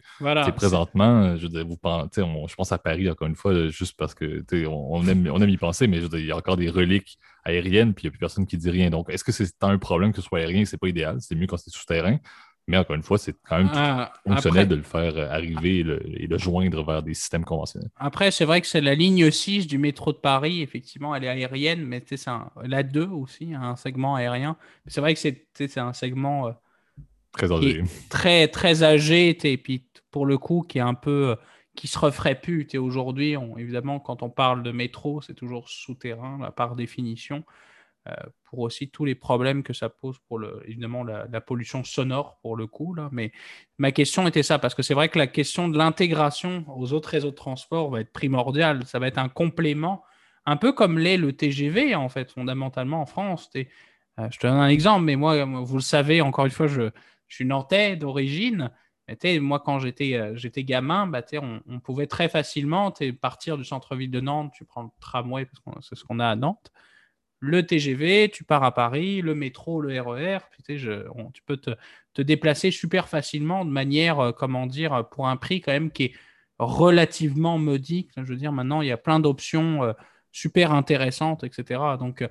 présentement, je, veux vous, je pense à Paris, encore une fois, juste parce que on, aime, on aime y penser, mais il y a encore des reliques aériennes, puis il n'y a plus personne qui dit rien. Donc, est-ce que c'est un problème que ce soit aérien? C'est pas idéal. C'est mieux quand c'est souterrain. Mais encore une fois, c'est quand même ah, fonctionnel de le faire euh, arriver et le, joindre vers des systèmes conventionnels. Après, c'est vrai que c'est la ligne 6 du métro de Paris. Effectivement, elle est aérienne, mais c'est la 2 aussi, un segment aérien. C'est vrai que c'est un segment euh, très âgé. Très, très âgé. Et puis, pour le coup, qui est un peu. Euh, qui se referait plus. Aujourd'hui, évidemment, quand on parle de métro, c'est toujours souterrain, par définition. Euh, pour aussi tous les problèmes que ça pose pour le, évidemment la, pollution sonore pour le coup. Là. Mais ma question était ça, parce que c'est vrai que la question de l'intégration aux autres réseaux de transport va être primordiale. Ça va être un complément, un peu comme l'est le TGV, en fait, fondamentalement en France. Euh, je te donne un exemple, mais moi, vous le savez, encore une fois, je, je suis nantais d'origine. Moi, quand j'étais euh, gamin, bah, on, on, pouvait très facilement partir du centre-ville de Nantes, tu prends le tramway, parce que c'est ce qu'on a à Nantes, le TGV, tu pars à Paris, le métro, le RER, tu, tu peux te, déplacer super facilement de manière, euh, comment dire, pour un prix quand même qui est relativement modique. Je veux dire, maintenant, il y a plein d'options euh, super intéressantes, etc. Donc, euh,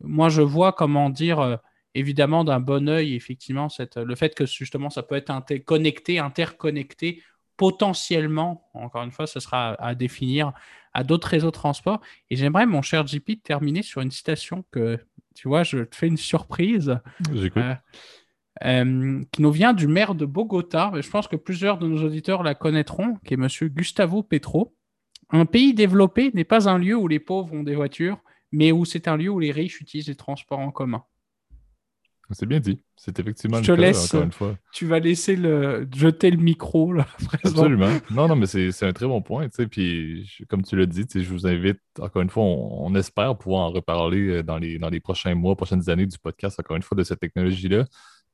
moi, je vois, comment dire, évidemment, d'un bon oeil, effectivement, le fait que justement, ça peut être connecté, interconnecté potentiellement, encore une fois, ce sera à, définir à d'autres réseaux de transport. Et j'aimerais, mon cher JP, terminer sur une citation que, tu vois, je te fais une surprise. Euh, euh, qui nous vient du maire de Bogota. Je pense que plusieurs de nos auditeurs la connaîtront, qui est M. Gustavo Petro. Un pays développé n'est pas un lieu où les pauvres ont des voitures, mais où c'est un lieu où les riches utilisent les transports en commun. C'est bien dit. C'est effectivement je te laisse, encore une fois. Tu vas laisser le, jeter le micro, là, Absolument. Non, non, mais c'est un très bon point. Puis, comme tu l'as dit, je vous invite, encore une fois, on, espère pouvoir en reparler euh, dans les, dans les prochains mois, prochaines années du podcast, encore une fois, de cette technologie-là.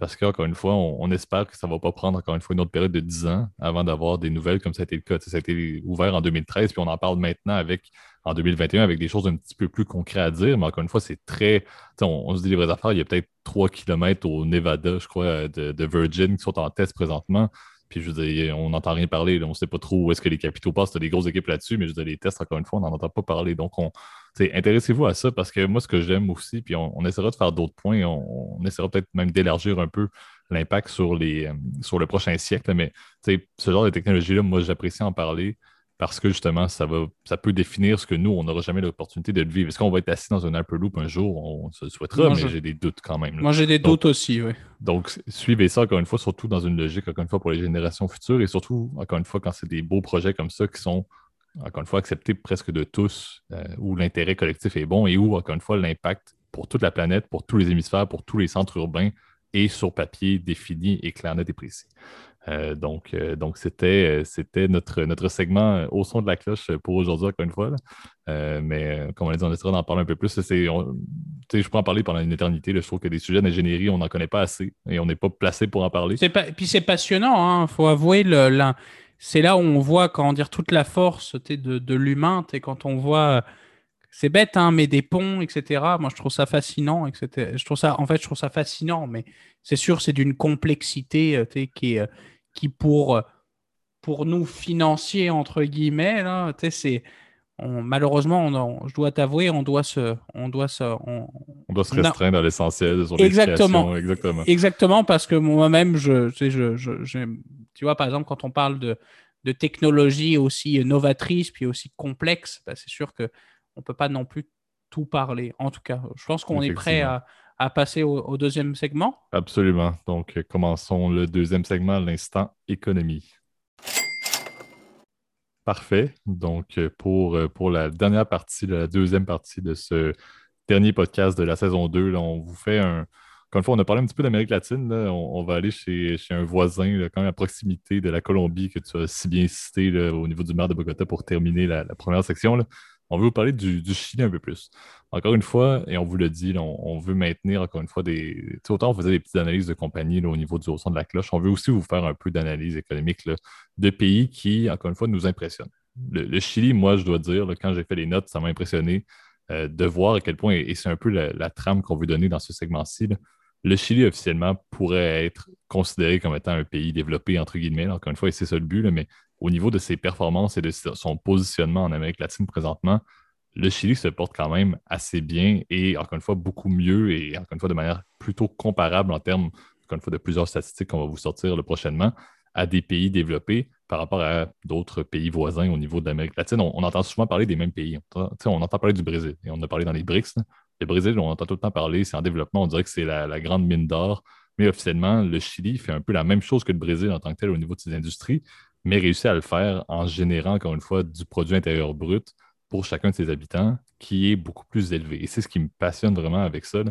Parce qu'encore une fois, on, espère que ça ne va pas prendre encore une fois une autre période de 10 ans avant d'avoir des nouvelles comme ça a été le cas. ça a été ouvert en 2013, puis on en parle maintenant avec en 2021 avec des choses un petit peu plus concrètes à dire. Mais encore une fois, c'est très. On, se dit les vraies affaires. Il y a peut-être 3 km au Nevada, je crois, de, Virgin qui sont en test présentement. Puis je veux dire, on n'entend rien parler. On ne sait pas trop où est-ce que les capitaux passent. Tu as des grosses équipes là-dessus, mais je veux dire, les tests, encore une fois, on n'en entend pas parler. Donc, on, intéressez-vous à ça parce que moi, ce que j'aime aussi, puis on, essaiera de faire d'autres points, on, on essaiera peut-être même d'élargir un peu l'impact sur, les, euh, sur le prochain siècle. Mais ce genre de technologie-là, moi, j'apprécie en parler parce que justement, ça, va, ça peut définir ce que nous, on n'aura jamais l'opportunité de le vivre. Est-ce qu'on va être assis dans un Hyperloop un jour? On se le souhaitera, mais j'ai des doutes quand même. Moi, j'ai des doutes aussi, oui. Donc, suivez ça encore une fois, surtout dans une logique, encore une fois, pour les générations futures et surtout, encore une fois, quand c'est des beaux projets comme ça qui sont, encore une fois, acceptés presque de tous, euh, où l'intérêt collectif est bon et où, encore une fois, l'impact pour toute la planète, pour tous les hémisphères, pour tous les centres urbains est sur papier défini et clair, net et précis. Euh, donc, euh, donc c'était, c'était notre, notre segment au son de la cloche pour aujourd'hui, encore une fois. mais comme on l'a dit, on essaiera d'en parler un peu plus. Je peux en parler pendant une éternité. je trouve que des sujets d'ingénierie, on n'en connaît pas assez et on n'est pas placé pour en parler. Puis c'est passionnant, il hein. faut avouer. Le, c'est là où on voit, comment dire, toute la force de, de l'humain. Quand on voit c'est bête, hein, mais des ponts, etc. Moi, je trouve ça fascinant, etc. Je trouve ça, en fait, je trouve ça fascinant, mais c'est sûr, c'est d'une complexité euh, qui, euh, qui pour, euh, pour nous financiers entre guillemets, là, c'est malheureusement, je dois t'avouer, on doit se, on doit se, on, doit se restreindre à l'essentiel exactement, exactement, exactement, parce que moi-même, je, je, je, tu vois, par exemple, quand on parle de, de technologie aussi novatrice puis aussi complexe, bah, c'est sûr que on peut pas non plus tout parler. En tout cas, je pense qu'on est prêt à, passer au, deuxième segment. Absolument. Donc, euh, commençons le deuxième segment, l'instant économie. Parfait. Donc, euh, pour, euh, pour la dernière partie, la deuxième partie de ce dernier podcast de la saison 2, on vous fait un. Comme fois, on a parlé un petit peu d'Amérique latine. On, va aller chez, un voisin, quand même à proximité de la Colombie, que tu as si bien cité au niveau du maire de Bogota pour terminer la, première section. On veut vous parler du, Chili un peu plus. Encore une fois, et on vous le dit, on, veut maintenir encore une fois des. Autant on faisait des petites analyses de compagnie au niveau du haut son de la cloche, on veut aussi vous faire un peu d'analyse économique de pays qui, encore une fois, nous impressionnent. Le, Chili, moi, je dois dire, quand j'ai fait les notes, ça m'a impressionné euh, de voir à quel point, et, c'est un peu la, trame qu'on veut donner dans ce segment-ci, le Chili officiellement pourrait être considéré comme étant un pays développé, entre guillemets. Encore une fois, et c'est ça le but, mais au niveau de ses performances et de son positionnement en Amérique latine présentement, le Chili se porte quand même assez bien et encore une fois beaucoup mieux et encore une fois de manière plutôt comparable en termes, encore une fois, de plusieurs statistiques qu'on va vous sortir le prochainement à des pays développés par rapport à d'autres pays voisins au niveau de l'Amérique latine. On, entend souvent parler des mêmes pays. On, entend parler du Brésil et on a parlé dans les BRICS. Le Brésil, on entend tout le temps parler, c'est en développement, on dirait que c'est la, grande mine d'or. Mais officiellement, le Chili fait un peu la même chose que le Brésil en tant que tel au niveau de ses industries, mais réussit à le faire en générant, encore une fois, du produit intérieur brut pour chacun de ses habitants qui est beaucoup plus élevé. Et c'est ce qui me passionne vraiment avec ça.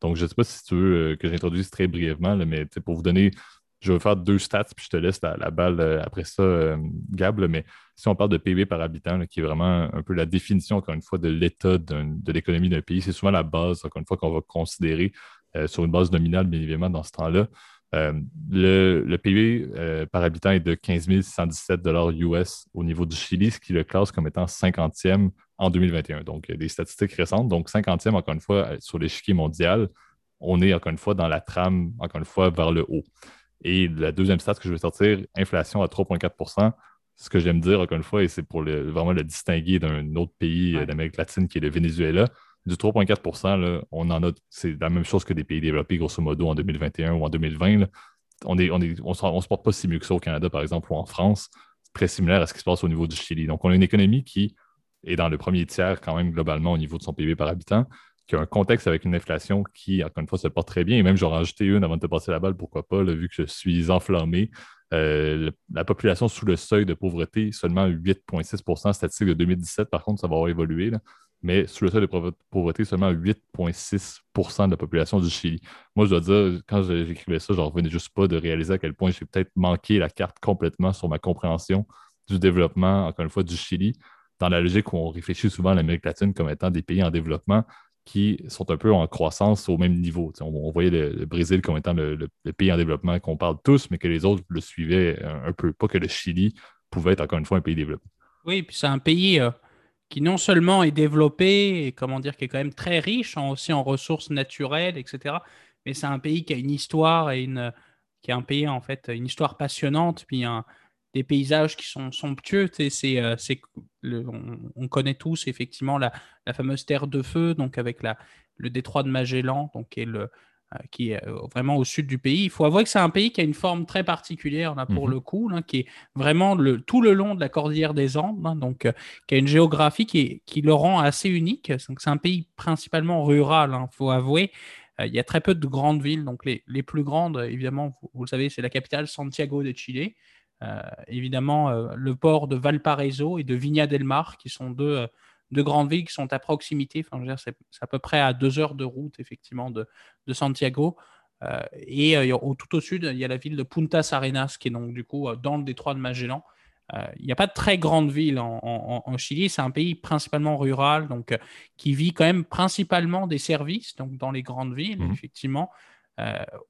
Donc, je ne sais pas si tu veux euh, que j'introduise très brièvement, mais pour vous donner, je vais faire deux stats, puis je te laisse la, balle euh, après ça, euh, Gab. mais si on parle de PIB par habitant, qui est vraiment un peu la définition, encore une fois, de l'état de l'économie d'un pays, c'est souvent la base, encore une fois, qu'on va considérer sur une base nominale, bien évidemment, dans ce temps-là. Euh, le, PIB euh, par habitant est de 15 117 US au niveau du Chili, ce qui le classe comme étant 50e en 2021. Donc, des statistiques récentes. Donc, 50e, encore une fois, sur l'échiquier mondial, on est encore une fois dans la trame, encore une fois, vers le haut. Et la deuxième stat que je vais sortir, inflation à 3,4% Ce que j'aime dire, encore une fois, et c'est pour vraiment le distinguer d'un autre pays euh, d'Amérique latine qui est le Venezuela, du 3,4% on en a, c'est la même chose que des pays développés, grosso modo, en 2021 ou en 2020. On ne on, est, on, se porte pas si mieux que ça au Canada, par exemple, ou en France. C'est très similaire à ce qui se passe au niveau du Chili. Donc, on a une économie qui est dans le premier tiers, quand même, globalement, au niveau de son PIB par habitant, qui a un contexte avec une inflation qui, encore une fois, se porte très bien. Et même, j'aurais rajouté une avant de te passer la balle, pourquoi pas, vu que je suis enflammé. Euh, la population sous le seuil de pauvreté, seulement 8,6% statistique de 2017, par contre, ça va avoir évolué. Là mais sous le seuil de pauvreté, seulement 8,6% de la population du Chili. Moi, je dois dire, quand j'écrivais ça, je revenais juste pas de réaliser à quel point j'ai peut-être manqué la carte complètement sur ma compréhension du développement, encore une fois, du Chili, dans la logique où on réfléchit souvent à l'Amérique latine comme étant des pays en développement qui sont un peu en croissance au même niveau. On, voyait le, Brésil comme étant le, pays en développement qu'on parle tous, mais que les autres le suivaient un, peu. Pas que le Chili pouvait être encore une fois un pays développé. Oui, puis c'est un pays euh, qui non seulement est développé et comment dire qui est quand même très riche aussi en ressources naturelles, etc. Mais c'est un pays qui a une histoire et qui est un pays en fait une histoire passionnante puis un des paysages qui sont somptueux. C'est, on, connaît tous effectivement la, la, fameuse terre de feu, donc avec la, le détroit de Magellan, donc qui est, le, euh, qui est euh, vraiment au sud du pays. Il faut avouer que c'est un pays qui a une forme très particulière là, pour mhm. le coup, qui est vraiment le, tout le long de la cordillère des Andes, hein, donc euh, qui a une géographie qui, qui, le rend assez unique. c'est un pays principalement rural, il hein, faut avouer. il y a très peu de grandes villes, donc les, les plus grandes, évidemment, vous, le savez, c'est la capitale Santiago de Chile. Évidemment, le port de Valparaiso et de Viña del Mar, qui sont deux de grandes villes qui sont à proximité. Enfin, c'est à peu près à deux heures de route, effectivement, de, Santiago. Euh, et euh, tout au sud, il y a la ville de Punta Arenas, qui est donc du coup euh, dans le détroit de Magellan. il n'y a pas de très grandes villes en, Chili. C'est un pays principalement rural, donc qui vit quand même principalement des services, donc dans les grandes villes, mmh. effectivement.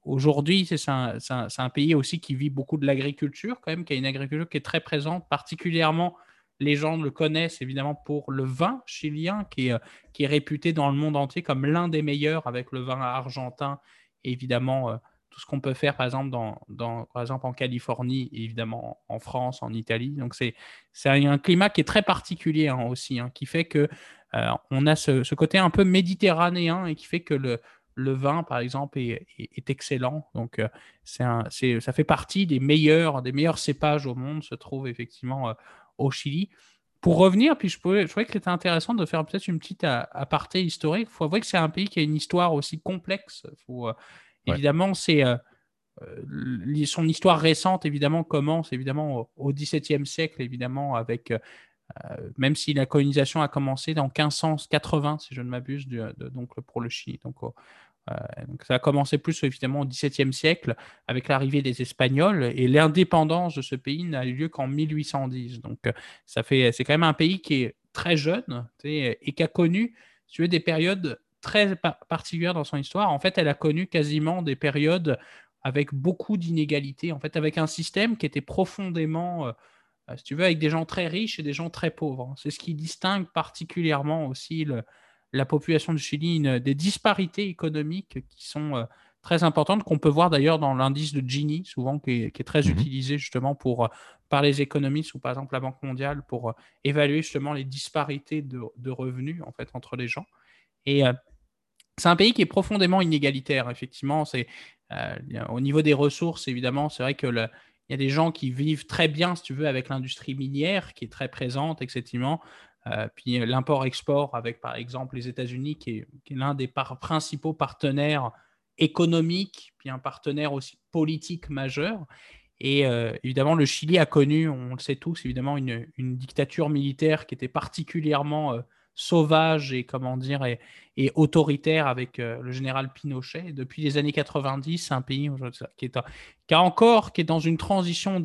Aujourd'hui, c'est un, pays aussi qui vit beaucoup de l'agriculture, quand même, qui a une agriculture qui est très présente, particulièrement les gens le connaissent évidemment pour le vin chilien, qui est, euh, réputé dans le monde entier comme l'un des meilleurs avec le vin argentin, évidemment euh, tout ce qu'on peut faire par exemple, en Californie, évidemment en France, en Italie. Donc c'est un climat qui est très particulier hein, aussi, hein, qui fait que euh, on a ce, côté un peu méditerranéen et qui fait que le, le vin, par exemple, est, est, excellent. Donc, c'est ça fait partie des meilleurs, des meilleurs cépages au monde, se trouve effectivement au Chili. Pour revenir, puis je, trouvais, je trouvais que c'était intéressant de faire peut-être une petite aparté historique. Il faut avouer que c'est un pays qui a une histoire aussi complexe. Faut, euh, Évidemment, c'est euh, euh, son histoire récente, évidemment, commence évidemment au XVIIe siècle, évidemment, avec même si la colonisation a commencé en 1580, si je ne m'abuse, donc pour le Chili. Donc, euh, donc ça a commencé plus évidemment au XVIIe siècle avec l'arrivée des Espagnols et l'indépendance de ce pays n'a eu lieu qu'en 1810. Donc euh, ça fait, c'est quand même un pays qui est très jeune et qui a connu, tu veux, des périodes très particulières dans son histoire. En fait, elle a connu quasiment des périodes avec beaucoup d'inégalités, en fait, avec un système qui était profondément, euh, si tu veux, avec des gens très riches et des gens très pauvres. C'est ce qui distingue particulièrement aussi le, la population du Chili des disparités économiques qui sont euh, très importantes, qu'on peut voir d'ailleurs dans l'indice de Gini, souvent qui est, très mhm. utilisé justement pour, euh, par les économistes ou par exemple la Banque mondiale pour euh, évaluer justement les disparités de, revenus en fait entre les gens. Et c'est un pays qui est profondément inégalitaire, effectivement. C'est au niveau des ressources, évidemment, c'est vrai que il y a des gens qui vivent très bien, si tu veux, avec l'industrie minière qui est très présente, effectivement. Euh, puis l'import-export avec, par exemple, les États-Unis, qui est, l'un des principaux partenaires économiques, puis un partenaire aussi politique majeur. Et euh, évidemment, le Chili a connu, on le sait tous, évidemment, une, dictature militaire qui était particulièrement euh, sauvage et, comment dire, et, autoritaire avec le général Pinochet. depuis les années 90, c'est un pays qui, est, a encore, qui est dans une transition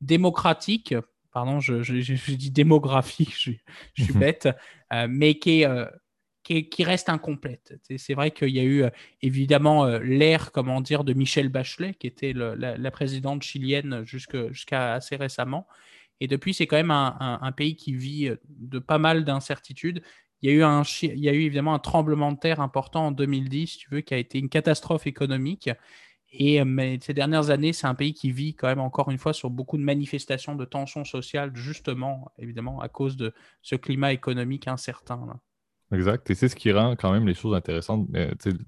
démocratique pardon, je, dis démographique, je, suis mhm. bête, euh, mais euh, qui, qui, reste incomplète. C'est vrai qu'il y a eu euh, évidemment l'ère, comment dire, de Michel Bachelet, qui était la, présidente chilienne jusqu'à assez récemment. Et depuis, c'est quand même un, pays qui vit de pas mal d'incertitudes. Il y, a eu un, il y a eu évidemment un tremblement de terre important en 2010, tu veux, qui a été une catastrophe économique et euh, ces dernières années, c'est un pays qui vit quand même encore une fois sur beaucoup de manifestations de tensions sociales, justement, évidemment, à cause de ce climat économique incertain. Exact. Et c'est ce qui rend quand même les choses intéressantes.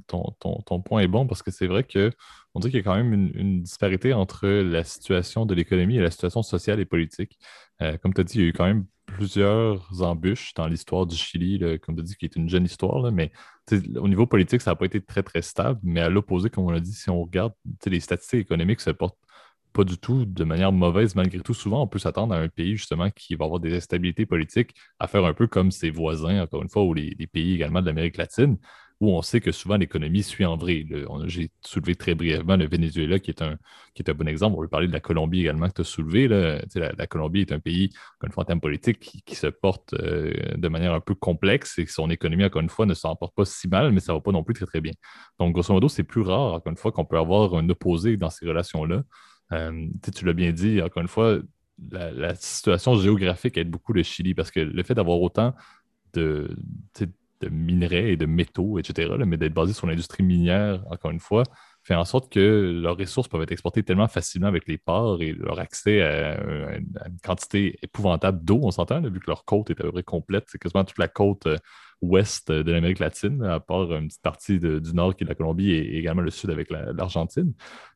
ton, ton, ton, point est bon parce que c'est vrai que on dit qu'il y a quand même une, disparité entre la situation de l'économie et la situation sociale et politique. Euh, comme tu as dit, il y a eu quand même plusieurs embûches dans l'histoire du Chili, comme tu as dit, qui est une jeune histoire, mais au niveau politique, ça n'a pas été très, très stable. Mais à l'opposé, comme on l'a dit, si on regarde, les statistiques économiques se portent pas du tout de manière mauvaise. Malgré tout, souvent, on peut s'attendre à un pays justement qui va avoir des instabilités politiques à faire un peu comme ses voisins, encore une fois, ou les pays également de l'Amérique latine où on sait que souvent l'économie suit en vrai. J'ai soulevé très brièvement le Venezuela, qui est, un, qui est un bon exemple. On peut parler de la Colombie également que tu as soulevé. Là. La, Colombie est un pays, encore une fois, en termes politiques, qui, se porte euh, de manière un peu complexe et son économie, encore une fois, ne s'en porte pas si mal, mais ça ne va pas non plus très, très bien. Donc, grosso modo, c'est plus rare, encore une fois, qu'on peut avoir un opposé dans ces relations-là. Euh, tu l'as bien dit, encore une fois, la, situation géographique aide beaucoup le Chili parce que le fait d'avoir autant de, de minerais et de métaux, etc., mais d'être basé sur l'industrie minière, encore une fois, fait en sorte que leurs ressources peuvent être exportées tellement facilement avec les ports et leur accès à, une quantité épouvantable d'eau, on s'entend, vu que leur côte est à peu près complète. C'est quasiment toute la côte euh, ouest de l'Amérique latine, à part une petite partie du nord qui est la Colombie et, également le sud avec l'Argentine.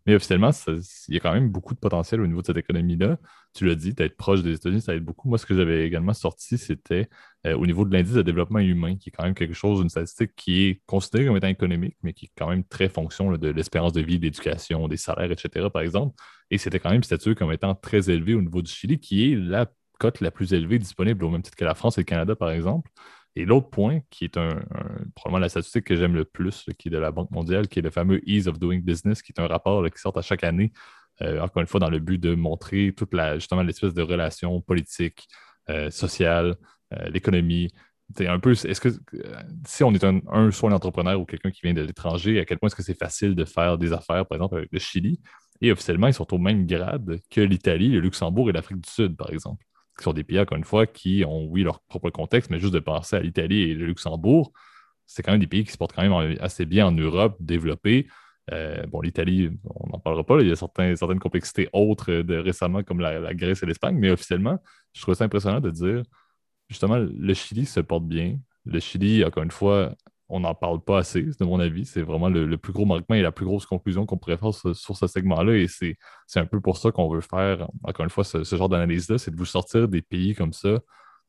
Mais officiellement, il y a quand même beaucoup de potentiel au niveau de cette économie-là. Tu l'as dit, d'être proche des États-Unis, ça aide beaucoup. Moi, ce que j'avais également sorti, c'était euh, au niveau de l'indice de développement humain, qui est quand même quelque chose, une statistique qui est considérée comme étant économique, mais qui est quand même très fonction de l'espérance de vie, de l'éducation, des salaires, etc., par exemple. Et c'était quand même statué comme étant très élevé au niveau du Chili, qui est la cote la plus élevée disponible, au même titre que la France et le Canada, par exemple. Et l'autre point, qui est un, probablement la statistique que j'aime le plus, qui est de la Banque mondiale, qui est le fameux Ease of Doing Business, qui est un rapport qui sort à chaque année, euh, encore une fois, dans le but de montrer toute la, justement l'espèce de relation politique, euh, sociale, euh, l'économie. C'est un peu, est-ce que si on est un, un soit un entrepreneur ou quelqu'un qui vient de l'étranger, à quel point est-ce que c'est facile de faire des affaires, par exemple, avec le Chili? Et officiellement, ils sont au même grade que l'Italie, le Luxembourg et l'Afrique du Sud, par exemple qui sont des pays, encore une fois, qui ont, oui, leur propre contexte, mais juste de penser à l'Italie et le Luxembourg, c'est quand même des pays qui se portent quand même assez bien en Europe, développés. Euh, bon, l'Italie, on n'en parlera pas, il y a certaines complexités autres de récemment, comme la, Grèce et l'Espagne, mais officiellement, je trouve ça impressionnant de dire, justement, le Chili se porte bien. Le Chili, encore une fois, on n'en parle pas assez, de mon avis. C'est vraiment le, plus gros manquement et la plus grosse conclusion qu'on pourrait faire sur, ce segment-là. Et c'est un peu pour ça qu'on veut faire, encore une fois, ce, genre d'analyse-là, c'est de vous sortir des pays comme ça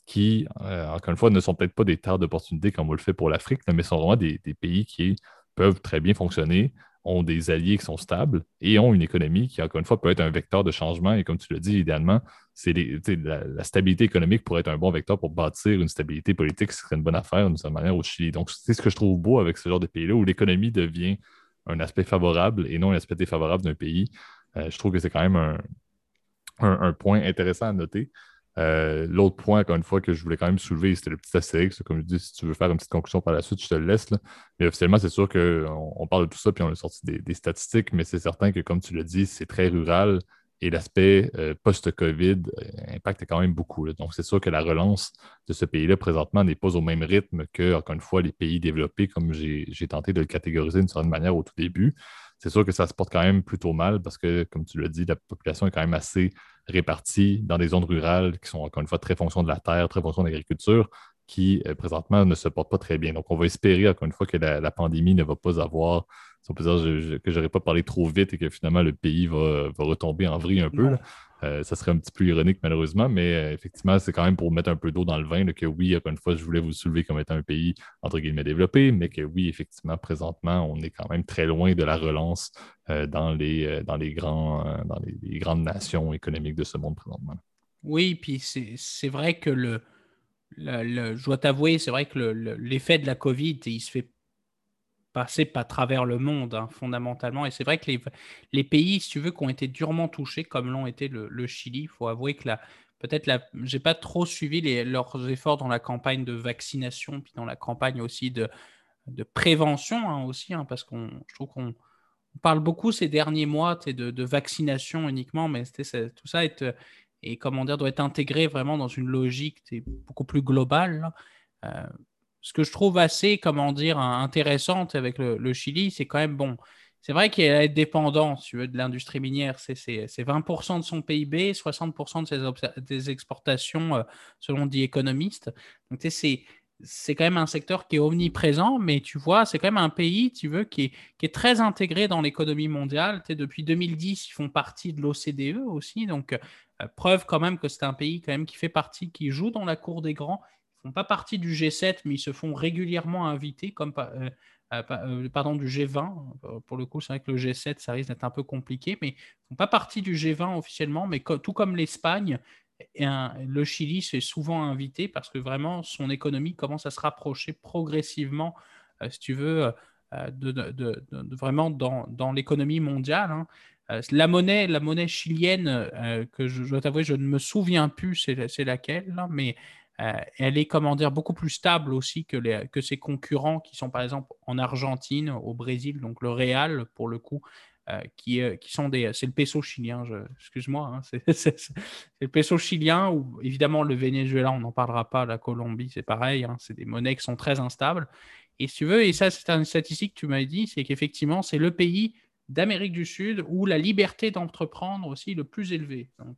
qui, euh, encore une fois, ne sont peut-être pas des terres d'opportunité comme on le fait pour l'Afrique, mais sont vraiment des, pays qui peuvent très bien fonctionner, ont des alliés qui sont stables et ont une économie qui, encore une fois, peut être un vecteur de changement. Et comme tu l'as dit, idéalement, c'est la, stabilité économique pourrait être un bon vecteur pour bâtir une stabilité politique, ce serait une bonne affaire d'une certaine manière au Chili. Donc, c'est ce que je trouve beau avec ce genre de pays-là, où l'économie devient un aspect favorable et non un aspect défavorable d'un pays. Euh, je trouve que c'est quand même un, point intéressant à noter. Euh, l'autre point, encore une fois, que je voulais quand même soulever, c'était le petit astérix. Comme je dis, si tu veux faire une petite conclusion par la suite, je te le laisse. Mais officiellement, c'est sûr qu'on on parle de tout ça, puis on a sorti des, statistiques, mais c'est certain que, comme tu l'as dit, c'est très rural et l'aspect euh, post-COVID euh, impacte quand même beaucoup. Donc, c'est sûr que la relance de ce pays-là présentement n'est pas au même rythme que, encore une fois, les pays développés, comme j'ai tenté de le catégoriser d'une certaine manière au tout début. C'est sûr que ça se porte quand même plutôt mal parce que, comme tu l'as dit, la population est quand même assez répartis dans des zones rurales qui sont encore une fois très fonction de la terre, très fonction de l'agriculture, qui euh, présentement ne se portent pas très bien. Donc, on va espérer encore une fois que la, pandémie ne va pas avoir, si on peut dire que je n'aurais pas parlé trop vite et que finalement le pays va, retomber en vrille un peu. Euh, ça serait un petit peu ironique, malheureusement, mais euh, effectivement, c'est quand même pour mettre un peu d'eau dans le vin que oui, encore une fois, je voulais vous soulever comme étant un pays, entre guillemets, développé, mais que oui, effectivement, présentement, on est quand même très loin de la relance euh, dans, les, dans, les, grands, dans les, grandes nations économiques de ce monde présentement. Oui, puis c'est vrai que le, je dois t'avouer, c'est vrai que l'effet de la COVID, il se fait passer pas travers le monde, hein, fondamentalement. Et c'est vrai que les, les, pays, si tu veux, qui ont été durement touchés, comme l'ont été le, Chili, il faut avouer que la, peut-être la, j'ai pas trop suivi les, leurs efforts dans la campagne de vaccination, puis dans la campagne aussi de, de prévention hein, aussi, hein, parce qu'on, je trouve qu'on parle beaucoup ces derniers mois de, de vaccination uniquement, mais tout ça et comment dire, doit être intégré vraiment dans une logique beaucoup plus globale. Euh, ce que je trouve assez, comment dire, intéressante avec le, Chili, c'est quand même bon. C'est vrai qu'il est dépendant, si tu veux, de l'industrie minière. C'est 20% de son PIB, 60% de ses des exportations, euh, selon dit économistes. Donc, c'est c'est quand même un secteur qui est omniprésent, mais tu vois, c'est quand même un pays, tu veux, qui est, qui est très intégré dans l'économie mondiale. Tu depuis 2010, ils font partie de l'OCDE aussi, donc euh, preuve quand même que c'est un pays quand même qui fait partie, qui joue dans la cour des grands font pas partie du G7, mais ils se font régulièrement inviter, comme euh, euh, euh, pardon, du G20. Pour le coup, c'est vrai que le G7, ça risque d'être un peu compliqué, mais ils font pas partie du G20 officiellement, mais tout comme l'Espagne, le Chili s'est souvent invité parce que vraiment son économie commence à se rapprocher progressivement, si tu veux, de, vraiment dans, l'économie mondiale. Hein. La monnaie, la monnaie chilienne, que je, dois t'avouer, je ne me souviens plus c'est laquelle, mais euh, elle est, comment dire, beaucoup plus stable aussi que, ses concurrents qui sont par exemple en Argentine, au Brésil, donc le Real pour le coup, euh, qui, euh, qui, sont des. C'est le peso chilien, excuse-moi, hein, c'est le peso chilien ou évidemment le Venezuela, on n'en parlera pas, la Colombie, c'est pareil, hein, c'est des monnaies qui sont très instables. Et si tu veux, et ça, c'est une statistique que tu m'as dit, c'est qu'effectivement, c'est le pays d'Amérique du Sud où la liberté d'entreprendre aussi le plus élevée. Donc,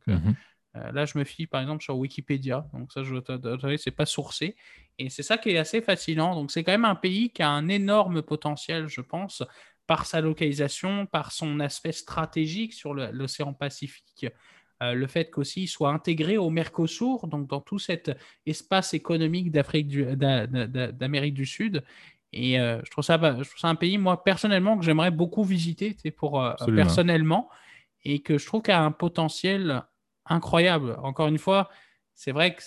mhm. là, je me fie par exemple sur Wikipédia, donc ça, je c'est pas sourcé. Et c'est ça qui est assez fascinant. Donc, c'est quand même un pays qui a un énorme potentiel, je pense, par sa localisation, par son aspect stratégique sur l'océan Pacifique. Euh, le fait qu'aussi il soit intégré au Mercosur, donc dans tout cet espace économique d'Amérique du, Sud. Et euh, je, trouve ça, je trouve ça un pays, moi, personnellement, que j'aimerais beaucoup visiter pour, euh, personnellement et que je trouve qu'il a un potentiel incroyable. Encore une fois, c'est vrai que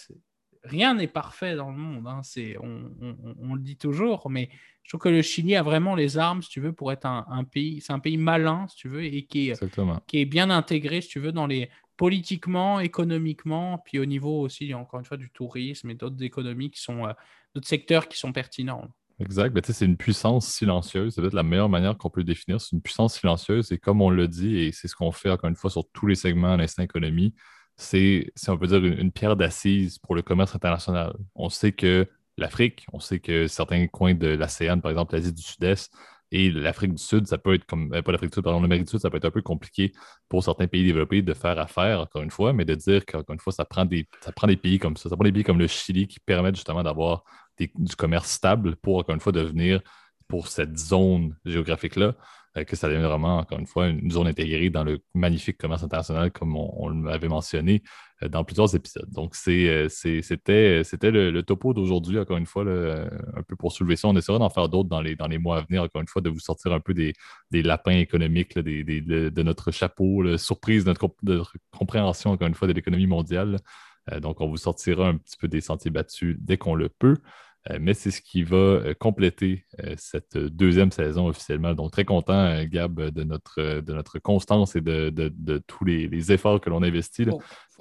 rien n'est parfait dans le monde. Hein. on, le dit toujours, mais je trouve que le Chili a vraiment les armes, si tu veux, pour être un, pays. C'est un pays malin, si tu veux, et qui est, qui est bien intégré, si tu veux, dans les politiquement, économiquement, puis au niveau aussi, encore une fois, du tourisme et d'autres économies qui sont, euh, d'autres secteurs qui sont pertinents. Exact. Ben, c'est une puissance silencieuse. C'est peut-être la meilleure manière qu'on peut le définir. C'est une puissance silencieuse. Et comme on le dit, et c'est ce qu'on fait encore une fois sur tous les segments de l'instinct économie, c'est, on peut dire, une, pierre d'assise pour le commerce international. On sait que l'Afrique, on sait que certains coins de l'ASEAN, par exemple l'Asie du Sud-Est, et l'Afrique du Sud, ça peut être comme, euh, pas l'Afrique du Sud, pardon, l'Amérique du Sud, ça peut être un peu compliqué pour certains pays développés de faire affaire, encore une fois, mais de dire qu'encore une fois, ça prend, des, ça prend des pays comme ça. Ça prend des pays comme le Chili qui permettent justement d'avoir du commerce stable pour, encore une fois, devenir pour cette zone géographique-là, euh, que ça devienne vraiment, encore une fois, une zone intégrée dans le magnifique commerce international, comme on, l'avait mentionné euh, dans plusieurs épisodes. Donc, euh, c'était le, topo d'aujourd'hui, encore une fois, un peu pour soulever ça. On essaiera d'en faire d'autres dans les, dans les mois à venir, encore une fois, de vous sortir un peu des, lapins économiques, de, notre chapeau, surprise de notre, compréhension, encore une fois, de l'économie mondiale. donc, on vous sortira un petit peu des sentiers battus dès qu'on le peut. Euh, mais c'est ce qui va euh, compléter euh, cette deuxième saison officiellement. Donc, très content, Gab, de notre, de notre constance et de, tous les, efforts que l'on investit. Il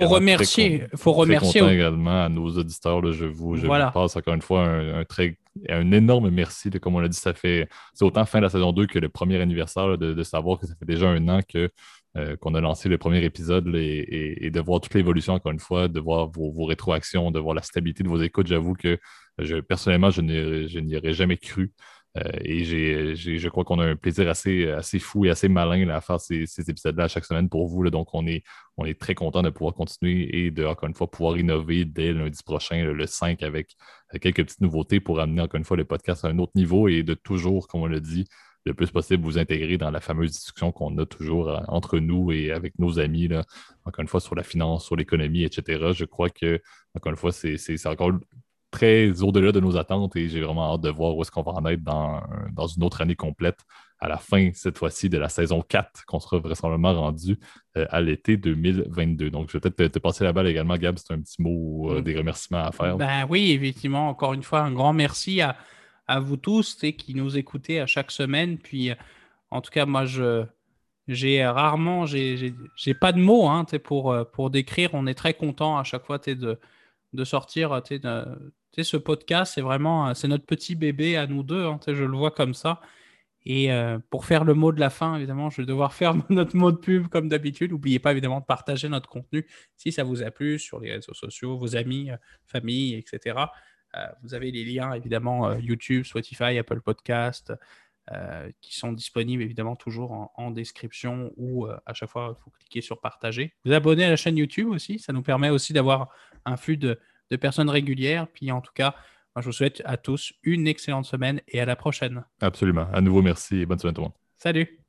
faut remercier. faut remercier. Content également à nos auditeurs. je vous, je passe encore une fois un, très, un énorme merci. comme on l'a dit, ça fait c'est autant fin de la saison 2 que le premier anniversaire de, savoir que ça fait déjà un an que qu'on a lancé le premier épisode et, de voir toute l'évolution, encore une fois, de voir vos, rétroactions, de voir la stabilité de vos écoutes. J'avoue que personnellement, je n'y aurais jamais cru. Euh, et je crois qu'on a un plaisir assez, fou et assez malin à faire ces, épisodes-là chaque semaine pour vous. donc, on est, on est très content de pouvoir continuer et de, encore une fois, pouvoir innover dès lundi prochain, le, 5, avec quelques petites nouveautés pour amener, encore une fois, le podcast à un autre niveau et de toujours, comme on l'a dit, le plus possible vous intégrer dans la fameuse discussion qu'on a toujours euh, entre nous et avec nos amis, encore une fois, sur la finance, sur l'économie, etc. Je crois que, encore une fois, c'est encore très au-delà de nos attentes et j'ai vraiment hâte de voir où est-ce qu'on va en être dans, dans, une autre année complète à la fin, cette fois-ci, de la saison 4, qu'on sera vraisemblablement rendu euh, à l'été 2022. Donc, je vais peut-être te, passer la balle également, Gab, c'est un petit mot euh, mm. des remerciements à faire. Ben oui, effectivement, encore une fois, un grand merci à, à vous tous qui nous écoutez à chaque semaine. Puis, euh, en tout cas, moi, je, j'ai rarement, j'ai pas de mots hein, pour, pour décrire. On est très content à chaque fois de, de sortir de, ce podcast, c'est vraiment c'est notre petit bébé à nous deux. Hein, je le vois comme ça. Et euh, pour faire le mot de la fin, évidemment, je vais devoir faire notre mot de pub comme d'habitude. N'oubliez pas évidemment de partager notre contenu si ça vous a plu sur les réseaux sociaux, vos amis, euh, famille, etc. Euh, vous avez les liens évidemment YouTube, Spotify, Apple Podcast. qui sont disponibles évidemment toujours en, en description ou à chaque fois il faut cliquer sur partager. Vous abonner à la chaîne YouTube aussi, ça nous permet aussi d'avoir un flux de, de personnes régulières. Puis en tout cas, je vous souhaite à tous une excellente semaine et à la prochaine. Absolument. À nouveau, merci et bonne semaine tout le monde. Salut.